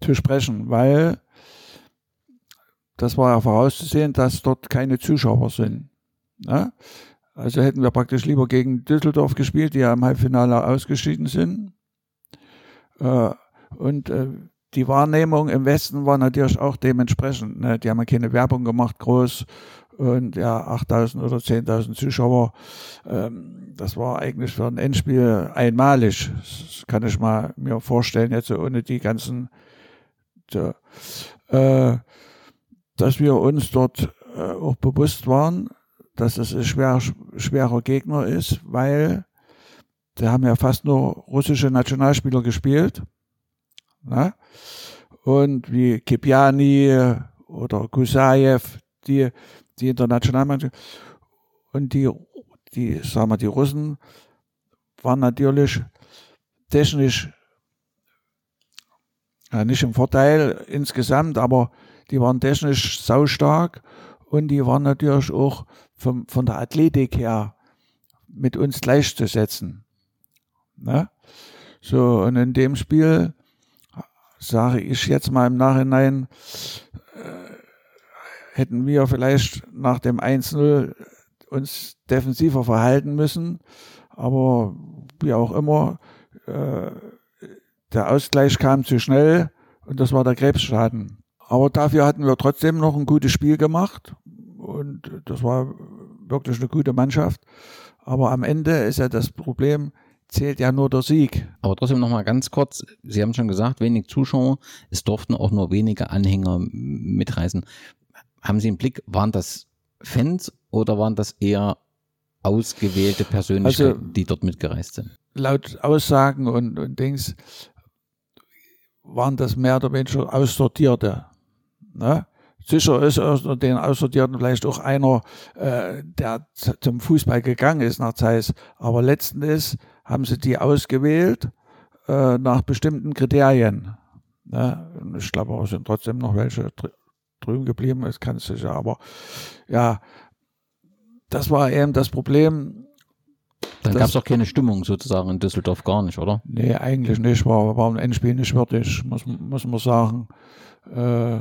zu sprechen, weil das war ja vorauszusehen, dass dort keine Zuschauer sind. Ne? Also hätten wir praktisch lieber gegen Düsseldorf gespielt, die ja im Halbfinale ausgeschieden sind. Äh, und äh, die Wahrnehmung im Westen war natürlich auch dementsprechend. Ne? Die haben ja keine Werbung gemacht, groß. Und ja, 8000 oder 10.000 Zuschauer, ähm, das war eigentlich für ein Endspiel einmalig. Das kann ich mal mir vorstellen, jetzt so ohne die ganzen, äh, dass wir uns dort auch bewusst waren, dass es ein schwer, schwerer Gegner ist, weil da haben ja fast nur russische Nationalspieler gespielt. Ne? Und wie Kipiani oder Kusayev, die, die internationalmannschaft. Und die, die, sagen wir, die Russen waren natürlich technisch ja, nicht im Vorteil insgesamt, aber die waren technisch saustark und die waren natürlich auch vom, von der Athletik her mit uns gleichzusetzen. Ne? So, und in dem Spiel sage ich jetzt mal im Nachhinein, äh, hätten wir vielleicht nach dem 1-0 uns defensiver verhalten müssen. Aber wie auch immer, äh, der Ausgleich kam zu schnell und das war der Krebsschaden. Aber dafür hatten wir trotzdem noch ein gutes Spiel gemacht und das war wirklich eine gute Mannschaft. Aber am Ende ist ja das Problem, zählt ja nur der Sieg. Aber trotzdem nochmal ganz kurz, Sie haben schon gesagt, wenig Zuschauer, es durften auch nur wenige Anhänger mitreisen. Haben Sie im Blick, waren das Fans oder waren das eher ausgewählte Persönlichkeiten, also, die dort mitgereist sind? Laut Aussagen und, und Dings waren das mehr oder weniger Aussortierte. Ne? Sicher ist unter den Aussortierten vielleicht auch einer, äh, der zum Fußball gegangen ist nach Zeiss, aber letzten ist, haben sie die ausgewählt äh, nach bestimmten Kriterien. Ne? Ich glaube, es sind trotzdem noch welche drüben geblieben, das kann sicher, aber ja, das war eben das Problem. Dann gab es auch keine Stimmung sozusagen in Düsseldorf gar nicht, oder? Nee, eigentlich nicht. War, war ein Endspiel nicht würdig, muss, muss man sagen. Äh,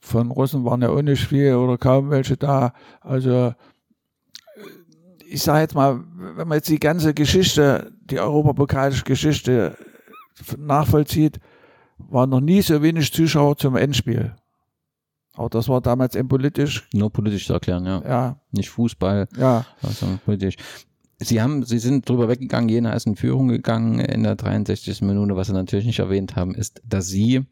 von Russen waren ja auch nicht viel oder kaum welche da. Also ich sage jetzt mal, wenn man jetzt die ganze Geschichte, die europapokalische Geschichte nachvollzieht, waren noch nie so wenig Zuschauer zum Endspiel. Aber das war damals eben politisch. Nur politisch zu erklären, ja. Ja. Nicht Fußball. Ja. Also politisch. Sie haben, Sie sind drüber weggegangen, Jena ist in Führung gegangen in der 63. Minute. Was Sie natürlich nicht erwähnt haben, ist, dass Sie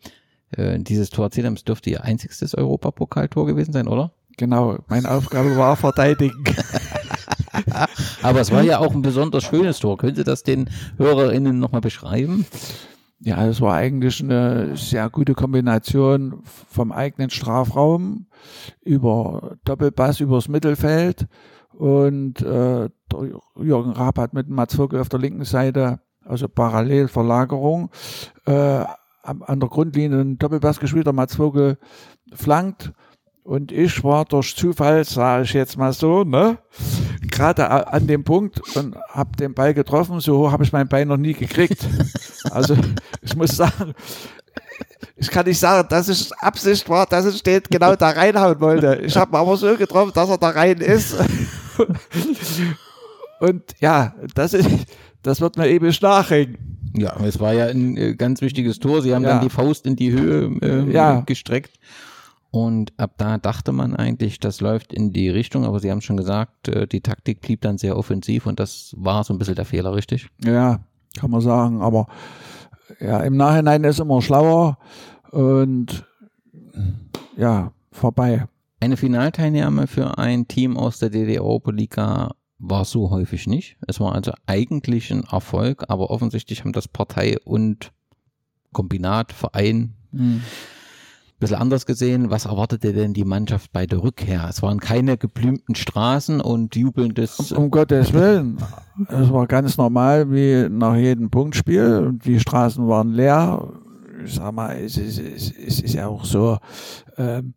äh, dieses Tor. Es dürfte Ihr einziges Europapokaltor gewesen sein, oder? Genau. Meine Aufgabe war verteidigen. Aber es war ja auch ein besonders schönes Tor. Können Sie das den HörerInnen nochmal beschreiben? Ja, es war eigentlich eine sehr gute Kombination vom eigenen Strafraum über Doppelpass übers Mittelfeld und äh, Jürgen Raab hat mit Mats Vogel auf der linken Seite, also Parallelverlagerung, äh, an der Grundlinie einen Doppelpass gespielt, der Mats Vogel flankt und ich war durch Zufall, sage ich jetzt mal so, ne, gerade an dem Punkt und habe den Ball getroffen. So habe ich mein Bein noch nie gekriegt. Also ich muss sagen, ich kann nicht sagen, dass es Absicht war, dass ich den genau da reinhauen wollte. Ich habe aber so getroffen, dass er da rein ist. Und ja, das ist, das wird mir ewig nachhängen. Ja, es war ja ein äh, ganz wichtiges Tor. Sie haben ja. dann die Faust in die Höhe äh, ja. gestreckt. Und ab da dachte man eigentlich, das läuft in die Richtung, aber Sie haben schon gesagt, äh, die Taktik blieb dann sehr offensiv und das war so ein bisschen der Fehler, richtig? Ja, kann man sagen, aber ja, im Nachhinein ist immer schlauer und ja, vorbei. Eine Finalteilnahme für ein Team aus der DDR-Oberliga war so häufig nicht. Es war also eigentlich ein Erfolg, aber offensichtlich haben das Partei und Kombinat, Verein mhm bisschen anders gesehen. Was erwartete denn die Mannschaft bei der Rückkehr? Es waren keine geblümten Straßen und jubelndes. Um, um Gottes Willen. Es war ganz normal wie nach jedem Punktspiel. Die Straßen waren leer. Ich sag mal, es ist, es ist, es ist ja auch so, ähm,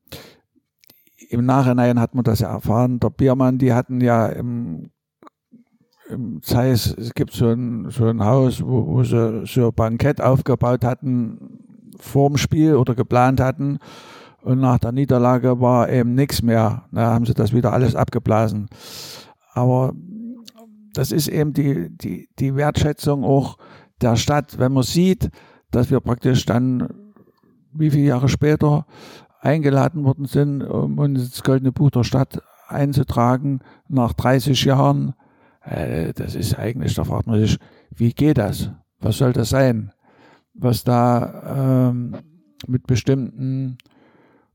im Nachhinein hat man das ja erfahren. Der Biermann, die hatten ja im im Zeiss, es gibt so ein, so ein Haus, wo, wo sie so ein Bankett aufgebaut hatten, vorm Spiel oder geplant hatten. Und nach der Niederlage war eben nichts mehr. Da haben sie das wieder alles abgeblasen. Aber das ist eben die, die, die Wertschätzung auch der Stadt, wenn man sieht, dass wir praktisch dann, wie viele Jahre später, eingeladen worden sind, um uns das Goldene Buch der Stadt einzutragen, nach 30 Jahren. Äh, das ist eigentlich, da fragt man sich, wie geht das? Was soll das sein? was da ähm, mit bestimmten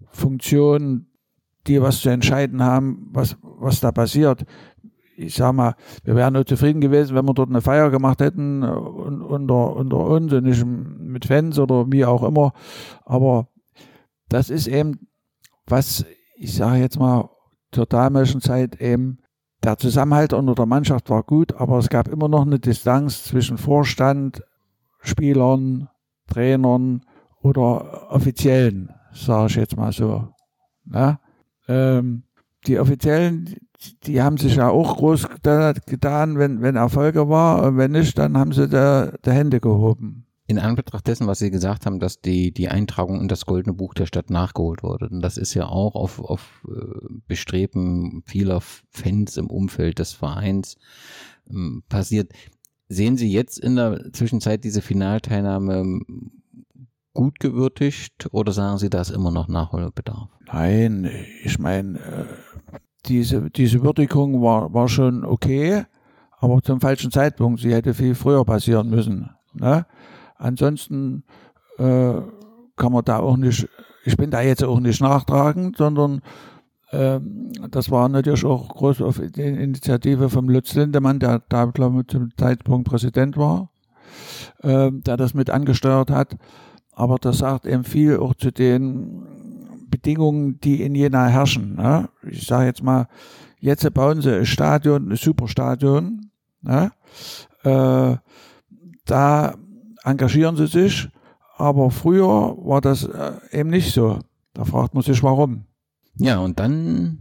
Funktionen, die was zu entscheiden haben, was, was da passiert. Ich sag mal, wir wären nur zufrieden gewesen, wenn wir dort eine Feier gemacht hätten äh, unter, unter uns und nicht mit Fans oder wie auch immer. Aber das ist eben, was ich sage jetzt mal zur damaligen Zeit eben, der Zusammenhalt unter der Mannschaft war gut, aber es gab immer noch eine Distanz zwischen Vorstand, Spielern, Trainern oder Offiziellen, sage ich jetzt mal so. Ja? Ähm, die Offiziellen, die haben sich ja auch groß getan, wenn, wenn Erfolge war. Und wenn nicht, dann haben sie da, die Hände gehoben. In Anbetracht dessen, was Sie gesagt haben, dass die, die Eintragung in das Goldene Buch der Stadt nachgeholt wurde. Und das ist ja auch auf, auf äh, Bestreben vieler Fans im Umfeld des Vereins ähm, passiert. Sehen Sie jetzt in der Zwischenzeit diese Finalteilnahme ähm, gut gewürdigt oder sagen Sie, da ist immer noch Nachholbedarf? Nein, ich meine, äh, diese, diese Würdigung war, war schon okay, aber zum falschen Zeitpunkt. Sie hätte viel früher passieren müssen. Ne? Ansonsten äh, kann man da auch nicht, ich bin da jetzt auch nicht nachtragend, sondern äh, das war natürlich auch groß auf die Initiative vom Lutz Lindemann, der da, glaube ich, zum Zeitpunkt Präsident war, äh, der das mit angesteuert hat. Aber das sagt eben viel auch zu den Bedingungen, die in Jena herrschen. Ne? Ich sage jetzt mal, jetzt bauen sie ein Stadion, ein Superstadion. Ne? Äh, da engagieren sie sich, aber früher war das äh, eben nicht so. Da fragt man sich, warum. Ja, und dann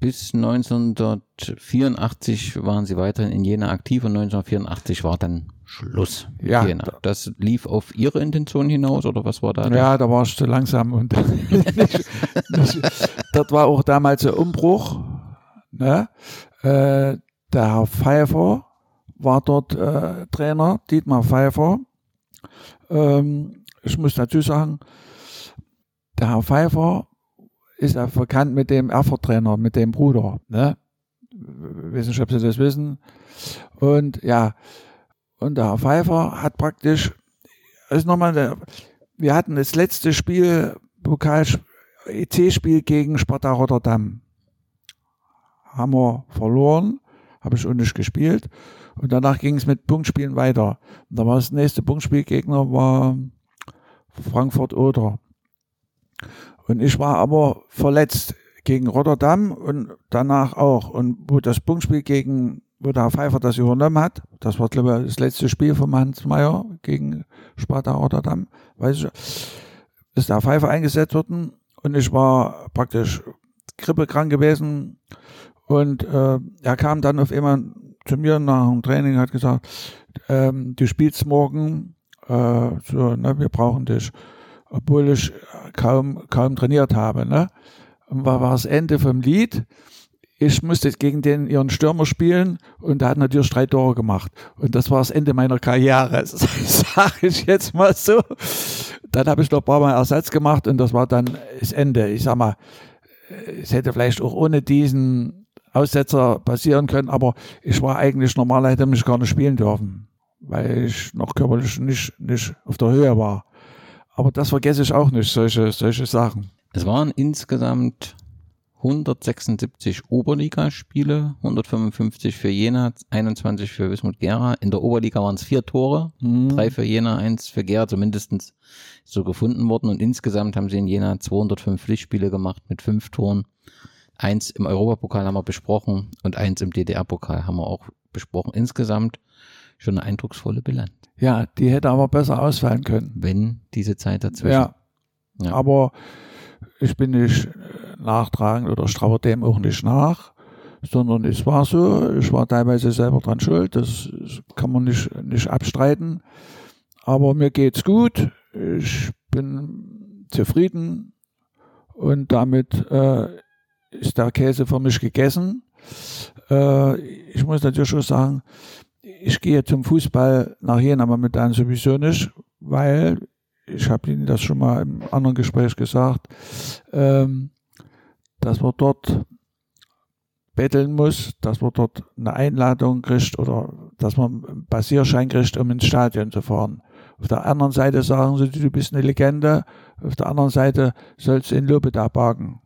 bis 1984 waren sie weiterhin in Jena aktiv und 1984 war dann Schluss. Ja. Jena. Das lief auf Ihre Intention hinaus oder was war da? Ja, da war ich zu langsam und das war auch damals ein Umbruch. Ne? Äh, der Herr Pfeiffer war dort äh, Trainer, Dietmar Pfeiffer. Ähm, ich muss dazu sagen, der Herr Pfeiffer ist ja verkannt mit dem Erfurt-Trainer, mit dem Bruder. Ne? Wissen nicht, ob Sie das wissen. Und ja, und der Herr Pfeiffer hat praktisch, ist nochmal, wir hatten das letzte Spiel, Pokal, EC-Spiel gegen Sparta Rotterdam. Haben wir verloren, habe ich auch nicht gespielt. Und danach ging es mit Punktspielen weiter. Und da war das nächste Punktspielgegner war Frankfurt Oder. Und ich war aber verletzt gegen Rotterdam und danach auch. Und wo das Punktspiel gegen, wo der Herr Pfeiffer das übernommen hat, das war, glaube ich, das letzte Spiel von Hans Meyer gegen Sparta Rotterdam, weiß ich, ist der Pfeiffer eingesetzt worden und ich war praktisch grippekrank gewesen und äh, er kam dann auf einmal zu mir nach dem Training hat gesagt, ähm, du spielst morgen, äh, so, ne, wir brauchen dich obwohl ich kaum, kaum trainiert habe. Ne? Und war, war das Ende vom Lied. Ich musste gegen den ihren Stürmer spielen und der hat natürlich drei Tore gemacht. Und das war das Ende meiner Karriere, sage ich jetzt mal so. Dann habe ich noch ein paar Mal Ersatz gemacht und das war dann das Ende. Ich sag mal, es hätte vielleicht auch ohne diesen Aussetzer passieren können, aber ich war eigentlich normal, hätte mich gar nicht spielen dürfen, weil ich noch körperlich nicht, nicht auf der Höhe war. Aber das vergesse ich auch nicht, solche, solche Sachen. Es waren insgesamt 176 Oberligaspiele, 155 für Jena, 21 für Wismut Gera. In der Oberliga waren es vier Tore, mhm. drei für Jena, eins für Gera, zumindest so gefunden worden. Und insgesamt haben sie in Jena 205 Pflichtspiele gemacht mit fünf Toren. Eins im Europapokal haben wir besprochen und eins im DDR-Pokal haben wir auch besprochen. Insgesamt schon eine eindrucksvolle Bilanz. Ja, die hätte aber besser ausfallen können. Wenn diese Zeit dazwischen. Ja. ja. Aber ich bin nicht nachtragend oder strauer dem auch nicht nach, sondern es war so, ich war teilweise selber dran schuld, das kann man nicht, nicht abstreiten. Aber mir geht's gut, ich bin zufrieden und damit äh, ist der Käse für mich gegessen. Äh, ich muss natürlich schon sagen, ich gehe zum Fußball nach Jena momentan sowieso nicht, weil ich habe Ihnen das schon mal im anderen Gespräch gesagt, ähm, dass man dort betteln muss, dass man dort eine Einladung kriegt oder dass man einen Passierschein kriegt, um ins Stadion zu fahren. Auf der anderen Seite sagen sie, du bist eine Legende, auf der anderen Seite sollst du in Lobeda parken.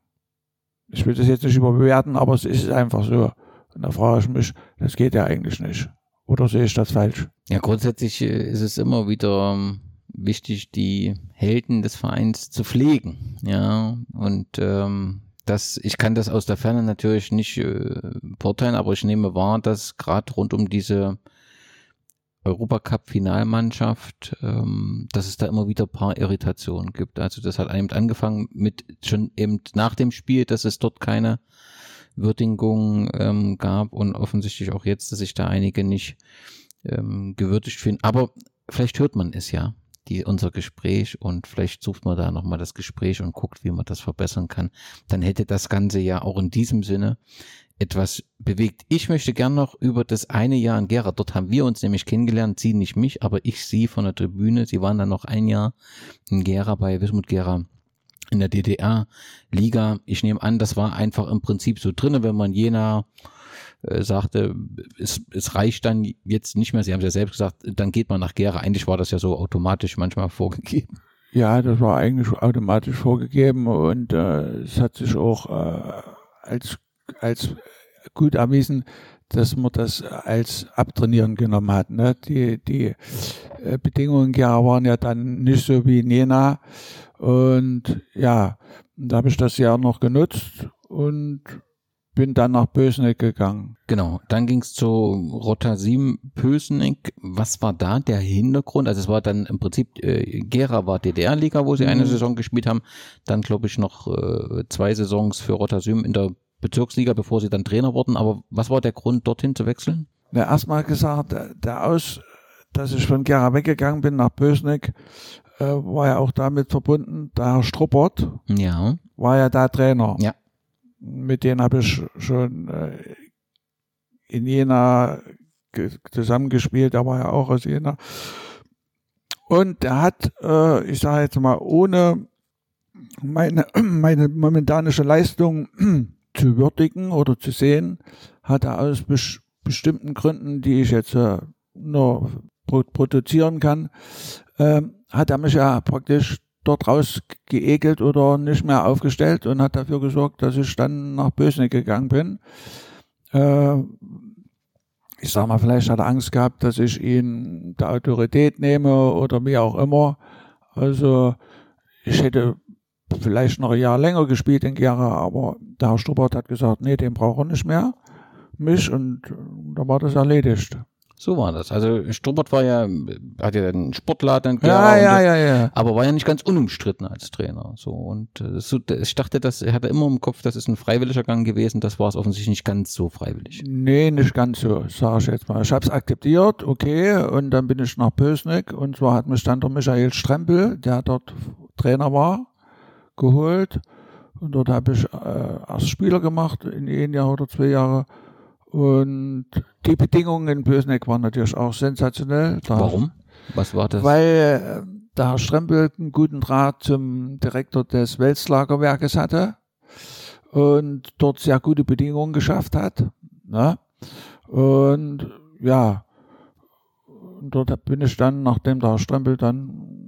Ich will das jetzt nicht überbewerten, aber es ist einfach so. Und da frage ich mich, das geht ja eigentlich nicht. Oder sehe ich das falsch? Ja, grundsätzlich äh, ist es immer wieder ähm, wichtig, die Helden des Vereins zu pflegen. Ja, und ähm, das, ich kann das aus der Ferne natürlich nicht äh, beurteilen, aber ich nehme wahr, dass gerade rund um diese Europacup-Finalmannschaft, ähm, dass es da immer wieder paar Irritationen gibt. Also das hat eben angefangen mit schon eben nach dem Spiel, dass es dort keine Würdigung ähm, gab und offensichtlich auch jetzt, dass sich da einige nicht ähm, gewürdigt finden. Aber vielleicht hört man es ja, die, unser Gespräch und vielleicht sucht man da nochmal das Gespräch und guckt, wie man das verbessern kann. Dann hätte das Ganze ja auch in diesem Sinne etwas bewegt. Ich möchte gern noch über das eine Jahr in Gera. Dort haben wir uns nämlich kennengelernt. Sie nicht mich, aber ich sie von der Tribüne. Sie waren dann noch ein Jahr in Gera bei Wismut Gera in der DDR-Liga. Ich nehme an, das war einfach im Prinzip so drinne, wenn man Jena äh, sagte, es, es reicht dann jetzt nicht mehr. Sie haben es ja selbst gesagt, dann geht man nach Gera. Eigentlich war das ja so automatisch manchmal vorgegeben. Ja, das war eigentlich automatisch vorgegeben und äh, es hat sich auch äh, als, als gut erwiesen, dass man das als Abtrainieren genommen hat. Ne? Die, die äh, Bedingungen in Gera waren ja dann nicht so wie in Jena und ja, da habe ich das Jahr noch genutzt und bin dann nach Bösneck gegangen. Genau, dann ging es zu Rotasim Pösneck. Was war da der Hintergrund? Also es war dann im Prinzip, äh, Gera war DDR-Liga, wo sie eine Mhm. Saison gespielt haben. Dann glaube ich noch äh, zwei Saisons für Rotasim in der Bezirksliga, bevor sie dann Trainer wurden. Aber was war der Grund, dorthin zu wechseln? Na, erstmal gesagt, der, der Aus, dass ich von Gera weggegangen bin nach Bösneck, äh, war ja auch damit verbunden, der Herr Struppert Ja, war ja da Trainer. Ja. Mit denen habe ich schon äh, in Jena ge- zusammengespielt, der war ja auch aus Jena. Und der hat, äh, ich sage jetzt mal, ohne meine, meine momentanische Leistung zu würdigen oder zu sehen, hat er aus bes bestimmten Gründen, die ich jetzt äh, nur pro produzieren kann, ähm, hat er mich ja praktisch dort rausgeekelt oder nicht mehr aufgestellt und hat dafür gesorgt, dass ich dann nach Bösneck gegangen bin. Äh, ich sag mal, vielleicht hat er Angst gehabt, dass ich ihn der Autorität nehme oder wie auch immer. Also ich hätte vielleicht noch ein Jahr länger gespielt in Gera, aber der Herr Struppert hat gesagt, nee, den braucht er nicht mehr, mich, und äh, da war das erledigt. so war das. Also Struppert war ja, hat ja einen Sportladen in Ja, Gera ja, das- ja, ja. aber war ja nicht ganz unumstritten als Trainer. So und äh, so, ich dachte, das er hatte immer im Kopf, das ist ein freiwilliger Gang gewesen. Das war es offensichtlich nicht ganz so freiwillig. Nee, nicht ganz so, sage ich jetzt mal. Ich habe es akzeptiert, okay, und dann bin ich nach Pösneck und zwar hat mich dann der Michael Strempel, der dort Trainer war, geholt und dort habe ich äh, erst Spieler gemacht in ein Jahr oder zwei Jahre und die Bedingungen in Pösneck waren natürlich auch sensationell. Da, Warum? Was war das? Weil äh, der Herr Strempel einen guten Draht zum Direktor des Welslagerwerkes hatte und dort sehr gute Bedingungen geschafft hat. Ne? Und ja, und dort bin ich dann, nachdem der Herr Strempel dann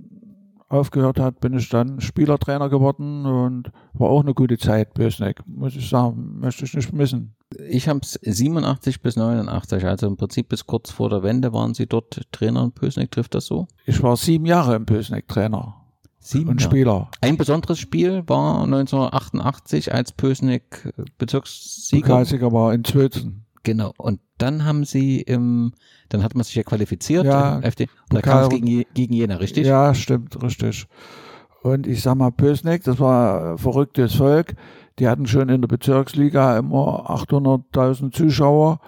aufgehört hat, bin ich dann Spielertrainer geworden und war auch eine gute Zeit, Bösneck, muss ich sagen, möchte ich nicht missen. Ich habe es 87 bis 89, also im Prinzip bis kurz vor der Wende waren Sie dort Trainer in Pösneck, trifft das so? Ich war sieben Jahre im Bösneck Trainer Sieben und Jahre. Spieler. Ein besonderes Spiel war 1988, als Pösneck Bezirkssieger. Pokalsieger war in Zwölzen. Genau. Und dann haben Sie im, dann hat man sich ja qualifiziert. Ja, FD, und da kam es gegen, gegen Jena, richtig? Ja, stimmt, richtig. Und ich sag mal, Pösneck, das war verrücktes Volk. Die hatten schon in der Bezirksliga immer 800.000 Zuschauer.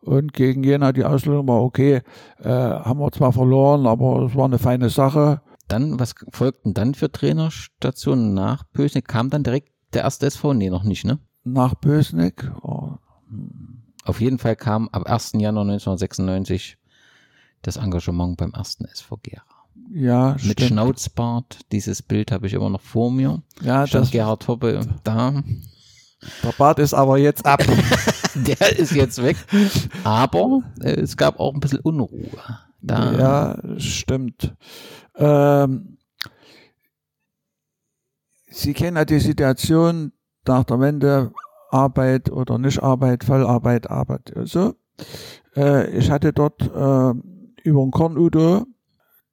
Und gegen Jena die Auslösung war okay. Äh, haben wir zwar verloren, aber es war eine feine Sache. Dann, was folgten dann für Trainerstationen nach Pösneck? Kam dann direkt der erste SV? Nee, noch nicht, ne? Nach Pösneck, oh, Auf jeden Fall kam ab 1. Januar 1996 das Engagement beim ersten SV Gera. ja, Mit stimmt. Schnauzbart, dieses Bild habe ich immer noch vor mir. Ja, Stand das, Gerhard Hoppe da. der Bart ist aber jetzt ab. Der ist jetzt weg. Aber äh, es gab auch ein bisschen Unruhe. Da, Ja, stimmt. Ähm, Sie kennen ja die Situation nach der Wende, Arbeit oder Nicht-Arbeit, Vollarbeit, Arbeit. So. Äh, ich hatte dort äh, über den Kornudo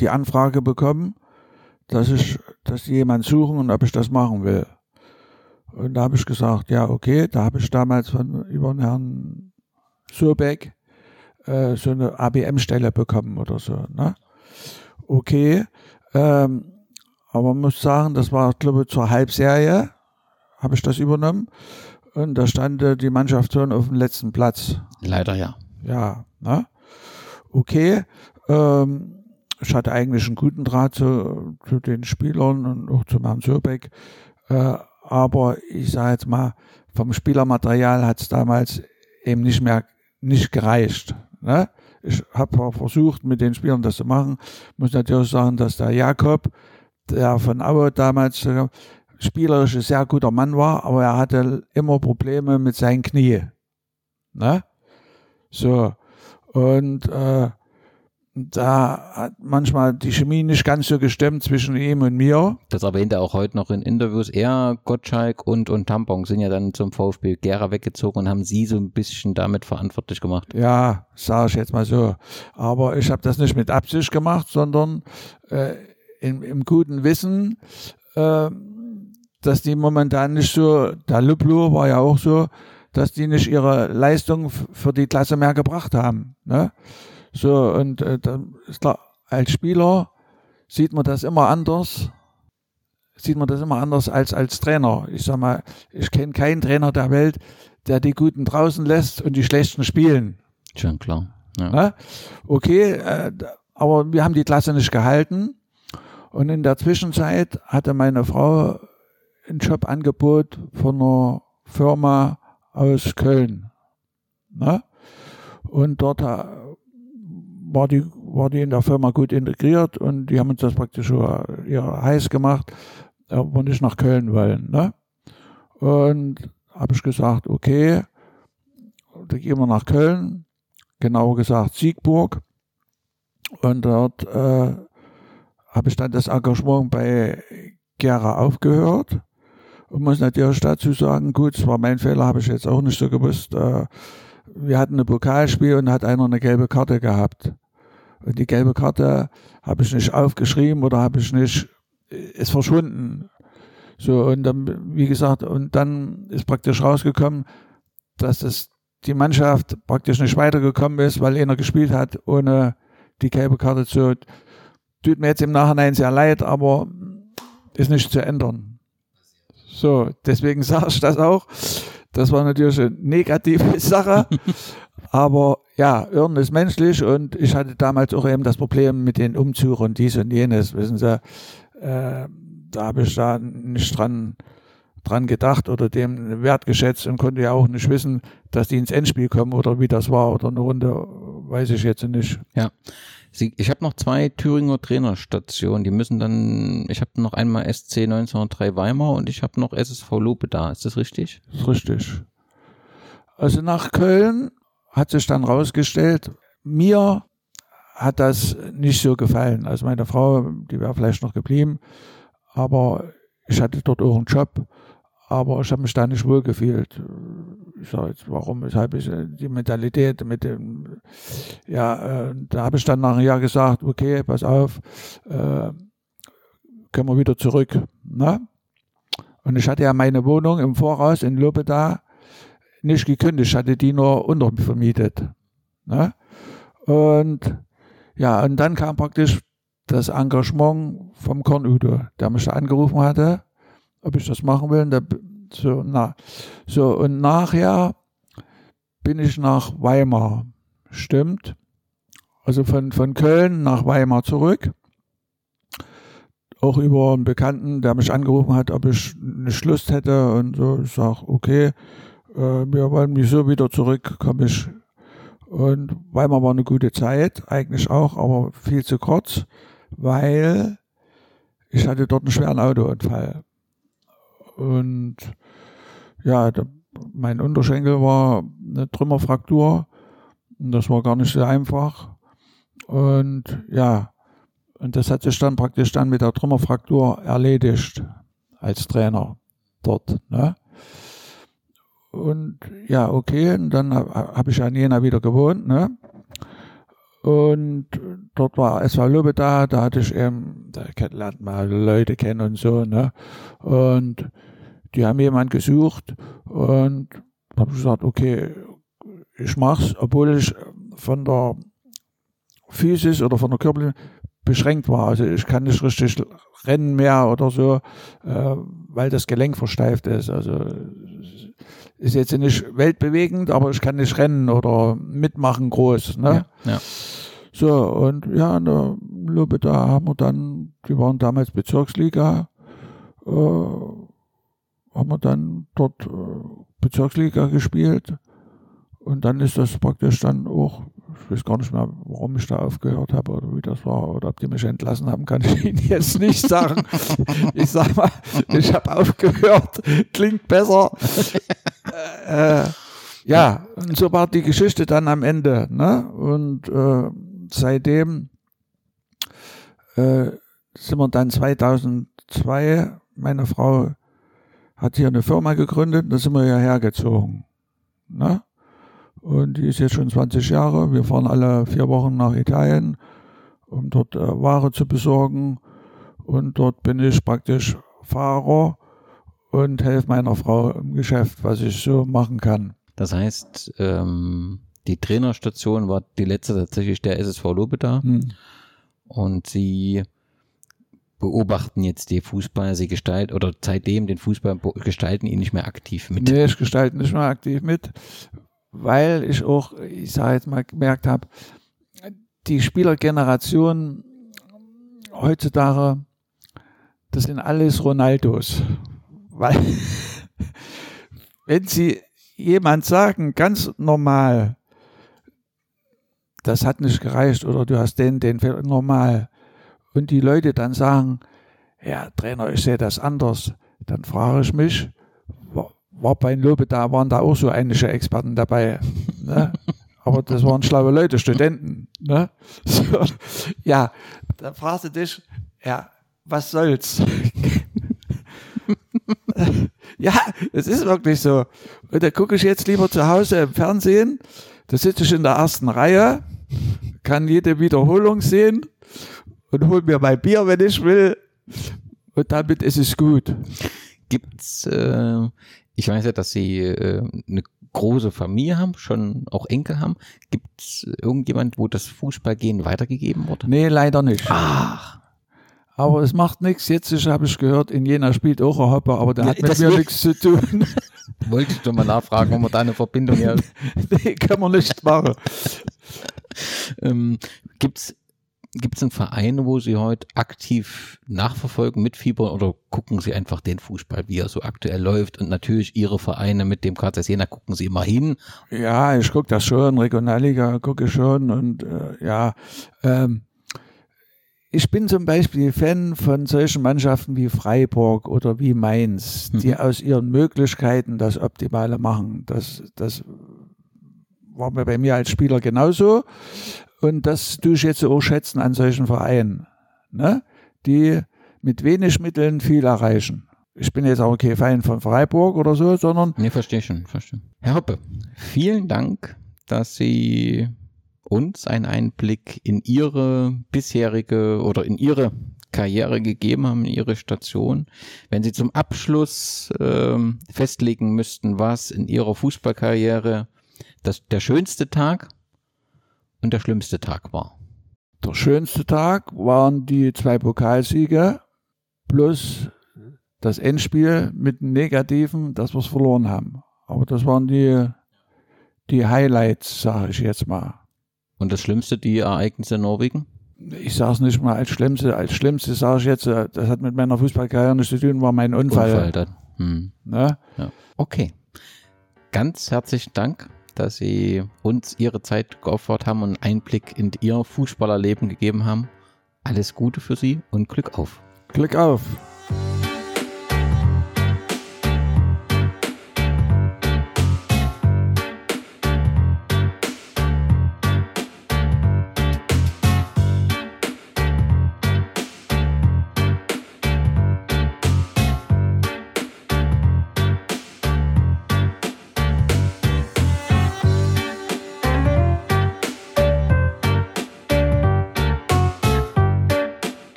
die Anfrage bekommen, dass ich, dass jemand suchen und ob ich das machen will. Und da habe ich gesagt, ja, okay. Da habe ich damals von über den Herrn Surbeck äh, so eine ABM-Stelle bekommen oder so. Ne? Okay. Ähm, aber man muss sagen, das war, glaube ich, zur Halbserie habe ich das übernommen. Und da stand äh, die Mannschaft schon auf dem letzten Platz. leider ja. Ja, ne? Okay. Ähm, ich hatte eigentlich einen guten Draht zu, zu den Spielern und auch zu Herrn Söbeck. Äh, aber ich sage jetzt mal, vom Spielermaterial hat es damals eben nicht mehr nicht gereicht. Ne? Ich habe versucht, mit den Spielern das zu machen. Muss natürlich sagen, dass der Jakob, der von Aue damals äh, spielerisch ein sehr guter Mann war, aber er hatte immer Probleme mit seinen Knie. Ne? So. Und äh, da hat manchmal die Chemie nicht ganz so gestimmt zwischen ihm und mir. Das erwähnt er auch heute noch in Interviews. Er, Gottschalk und, und Tampon sind ja dann zum VfB Gera weggezogen und haben sie so ein bisschen damit verantwortlich gemacht. Ja, sage ich jetzt mal so. Aber ich habe das nicht mit Absicht gemacht, sondern äh, in, im guten Wissen, äh, dass die momentan nicht so, der Luplo war ja auch so, dass die nicht ihre Leistung für die Klasse mehr gebracht haben. Ne? So, und äh, dann ist klar, als Spieler sieht man das immer anders. Sieht man das immer anders als als Trainer. Ich sag mal, ich kenne keinen Trainer der Welt, der die Guten draußen lässt und die Schlechten spielen. Schon klar. Ja. Ne? Okay, äh, aber wir haben die Klasse nicht gehalten. Und in der Zwischenzeit hatte meine Frau ein Jobangebot von einer Firma aus Köln. Ne? Und dort äh, war die, war die in der Firma gut integriert und die haben uns das praktisch ja, heiß gemacht, ob wir nicht nach Köln wollen. Ne? Und habe ich gesagt, okay, da gehen wir nach Köln, genauer gesagt Siegburg. Und dort äh, habe ich dann das Engagement bei Gera aufgehört. Und muss natürlich dazu sagen, gut, es war mein Fehler, habe ich jetzt auch nicht so gewusst. Äh, wir hatten ein Pokalspiel und hat einer eine gelbe Karte gehabt. Und die gelbe Karte habe ich nicht aufgeschrieben oder habe ich nicht, ist verschwunden. So, und dann, wie gesagt, und dann ist praktisch rausgekommen, dass das die Mannschaft praktisch nicht weitergekommen ist, weil einer gespielt hat, ohne die gelbe Karte zu. Tut mir jetzt im Nachhinein sehr leid, aber ist nicht zu ändern. So, deswegen sage ich das auch. Das war natürlich eine negative Sache. aber ja, Irren ist menschlich und ich hatte damals auch eben das Problem mit den Umzügen und dies und jenes. Wissen Sie, äh, da habe ich da nicht dran, dran gedacht oder dem Wert geschätzt und konnte ja auch nicht wissen, dass die ins Endspiel kommen oder wie das war oder eine Runde, weiß ich jetzt nicht. Ja. Sie, ich habe noch zwei Thüringer Trainerstationen. Die müssen dann, ich habe noch einmal SC 1903 Weimar und ich habe noch SSV Lope da. Ist das richtig? Das ist richtig. Also nach Köln hat sich dann rausgestellt, mir hat das nicht so gefallen. Also meine Frau, die wäre vielleicht noch geblieben, aber ich hatte dort auch einen Job, aber ich habe mich da nicht wohl gefühlt. Ich sage jetzt, warum, weshalb ich die Mentalität mit dem, ja, äh, da habe ich dann nach einem Jahr gesagt, okay, pass auf, äh, können wir wieder zurück. Ne? Und ich hatte ja meine Wohnung im Voraus in Lobeda nicht gekündigt, hatte die nur untervermietet. Ne? Und ja, und dann kam praktisch das Engagement vom Kornudo, der mich da angerufen hatte, ob ich das machen will. Und da, so, na, so, und nachher bin ich nach Weimar. Stimmt. Also von, von Köln nach Weimar zurück. Auch über einen Bekannten, der mich angerufen hat, ob ich eine Lust hätte. Und so, ich sage, okay, äh, wir wollen mich so wieder zurück, komme ich. Und Weimar war eine gute Zeit, eigentlich auch, aber viel zu kurz, weil ich hatte dort einen schweren Autounfall. Und ja, der, mein Unterschenkel war eine Trümmerfraktur. Und das war gar nicht so einfach. Und ja, und das hat sich dann praktisch dann mit der Trümmerfraktur erledigt als Trainer dort. Ne? Und ja, okay, und dann habe ich an Jena wieder gewohnt. Ne? Und dort war SV Lübbe da, da hatte ich eben, da lernt man Leute kennen und so, ne? Und die haben jemand gesucht und habe gesagt, okay, ich mach's, obwohl ich von der Physis oder von der Körper beschränkt war. Also ich kann nicht richtig rennen mehr oder so, äh, weil das Gelenk versteift ist. Also ist jetzt nicht weltbewegend, aber ich kann nicht rennen oder mitmachen groß. Ne? Ja, ja. So, und ja, in der Lube, da haben wir dann, die waren damals Bezirksliga, äh, haben wir dann dort äh, Bezirksliga gespielt. Und dann ist das praktisch dann auch, ich weiß gar nicht mehr, warum ich da aufgehört habe oder wie das war oder ob die mich entlassen haben, kann ich Ihnen jetzt nicht sagen. ich sag mal, ich habe aufgehört, klingt besser. äh, ja, und so war die Geschichte dann am Ende. Ne? Und äh, seitdem äh, sind wir dann 2002, meine Frau hat hier eine Firma gegründet, da sind wir hierher gezogen. Ne? Und die ist jetzt schon 20 Jahre. Wir fahren alle vier Wochen nach Italien, um dort äh, Ware zu besorgen. Und dort bin ich praktisch Fahrer und helfe meiner Frau im Geschäft, was ich so machen kann. Das heißt, ähm, die Trainerstation war die letzte tatsächlich der SSV Lobeda. Hm. Und sie beobachten jetzt die Fußballer, sie gestalten oder seitdem den Fußball gestalten ihn nicht mehr aktiv mit. Nee, ich gestalte nicht mehr aktiv mit, weil ich auch, ich sage jetzt mal, gemerkt habe, die Spielergeneration heutzutage, das sind alles Ronaldos. Weil, wenn sie jemand sagen, ganz normal, das hat nicht gereicht oder du hast den, den normal. Und die Leute dann sagen, ja, Trainer, ich sehe das anders. Dann frage ich mich, war, bei Lobe da, waren da auch so einige Experten dabei. Ne? Aber das waren schlaue Leute, Studenten. Ne? So, ja, dann fragst du dich, ja, was soll's? ja, es ist wirklich so. Und da gucke ich jetzt lieber zu Hause im Fernsehen, da sitze ich in der ersten Reihe, kann jede Wiederholung sehen und hol mir mein Bier, wenn ich will. Und damit ist es gut. Gibt's, äh, ich weiß ja, dass Sie äh, eine große Familie haben, schon auch Enkel haben. Gibt's irgendjemand, wo das Fußballgehen weitergegeben wurde? Nee, leider nicht. Ach. Aber es macht nichts. Jetzt habe ich gehört, in Jena spielt auch ein Hopper, aber der hat mit mir nichts zu tun. Wollte ich doch mal nachfragen, ob man da eine Verbindung hat. nee, kann man nicht machen. ähm, gibt's Gibt es einen Verein, wo Sie heute aktiv nachverfolgen, mitfiebern oder gucken Sie einfach den Fußball, wie er so aktuell läuft? Und natürlich Ihre Vereine mit dem KZ Jena gucken Sie immer hin. Ja, ich gucke das schon, Regionalliga gucke ich schon und äh, ja, ähm, ich bin zum Beispiel Fan von solchen Mannschaften wie Freiburg oder wie Mainz, die mhm. aus ihren Möglichkeiten das Optimale machen. Das, das war mir bei mir als Spieler genauso. Und das tue ich jetzt auch schätzen an solchen Vereinen, ne? die mit wenig Mitteln viel erreichen. Ich bin jetzt auch kein Fan von Freiburg oder so, sondern. Nee, verstehe schon, verstehe. Herr Hoppe, vielen Dank, dass Sie uns einen Einblick in Ihre bisherige oder in Ihre Karriere gegeben haben, in Ihre Station. Wenn Sie zum Abschluss ähm, festlegen müssten, was in Ihrer Fußballkarriere das, der schönste Tag und der schlimmste Tag war? Der schönste Tag waren die zwei Pokalsiege plus das Endspiel mit dem Negativen, dass wir es verloren haben. Aber das waren die, die Highlights, sage ich jetzt mal. Und das Schlimmste, die Ereignisse in Norwegen? Ich sage es nicht mal als Schlimmste. Als Schlimmste sage ich jetzt, das hat mit meiner Fußballkarriere nichts zu tun, war mein Unfall. Unfall dann. Hm. Ne? Ja. Okay. Ganz herzlichen Dank dass Sie uns Ihre Zeit geopfert haben und Einblick in Ihr Fußballerleben gegeben haben. Alles Gute für Sie und Glück auf. Glück auf.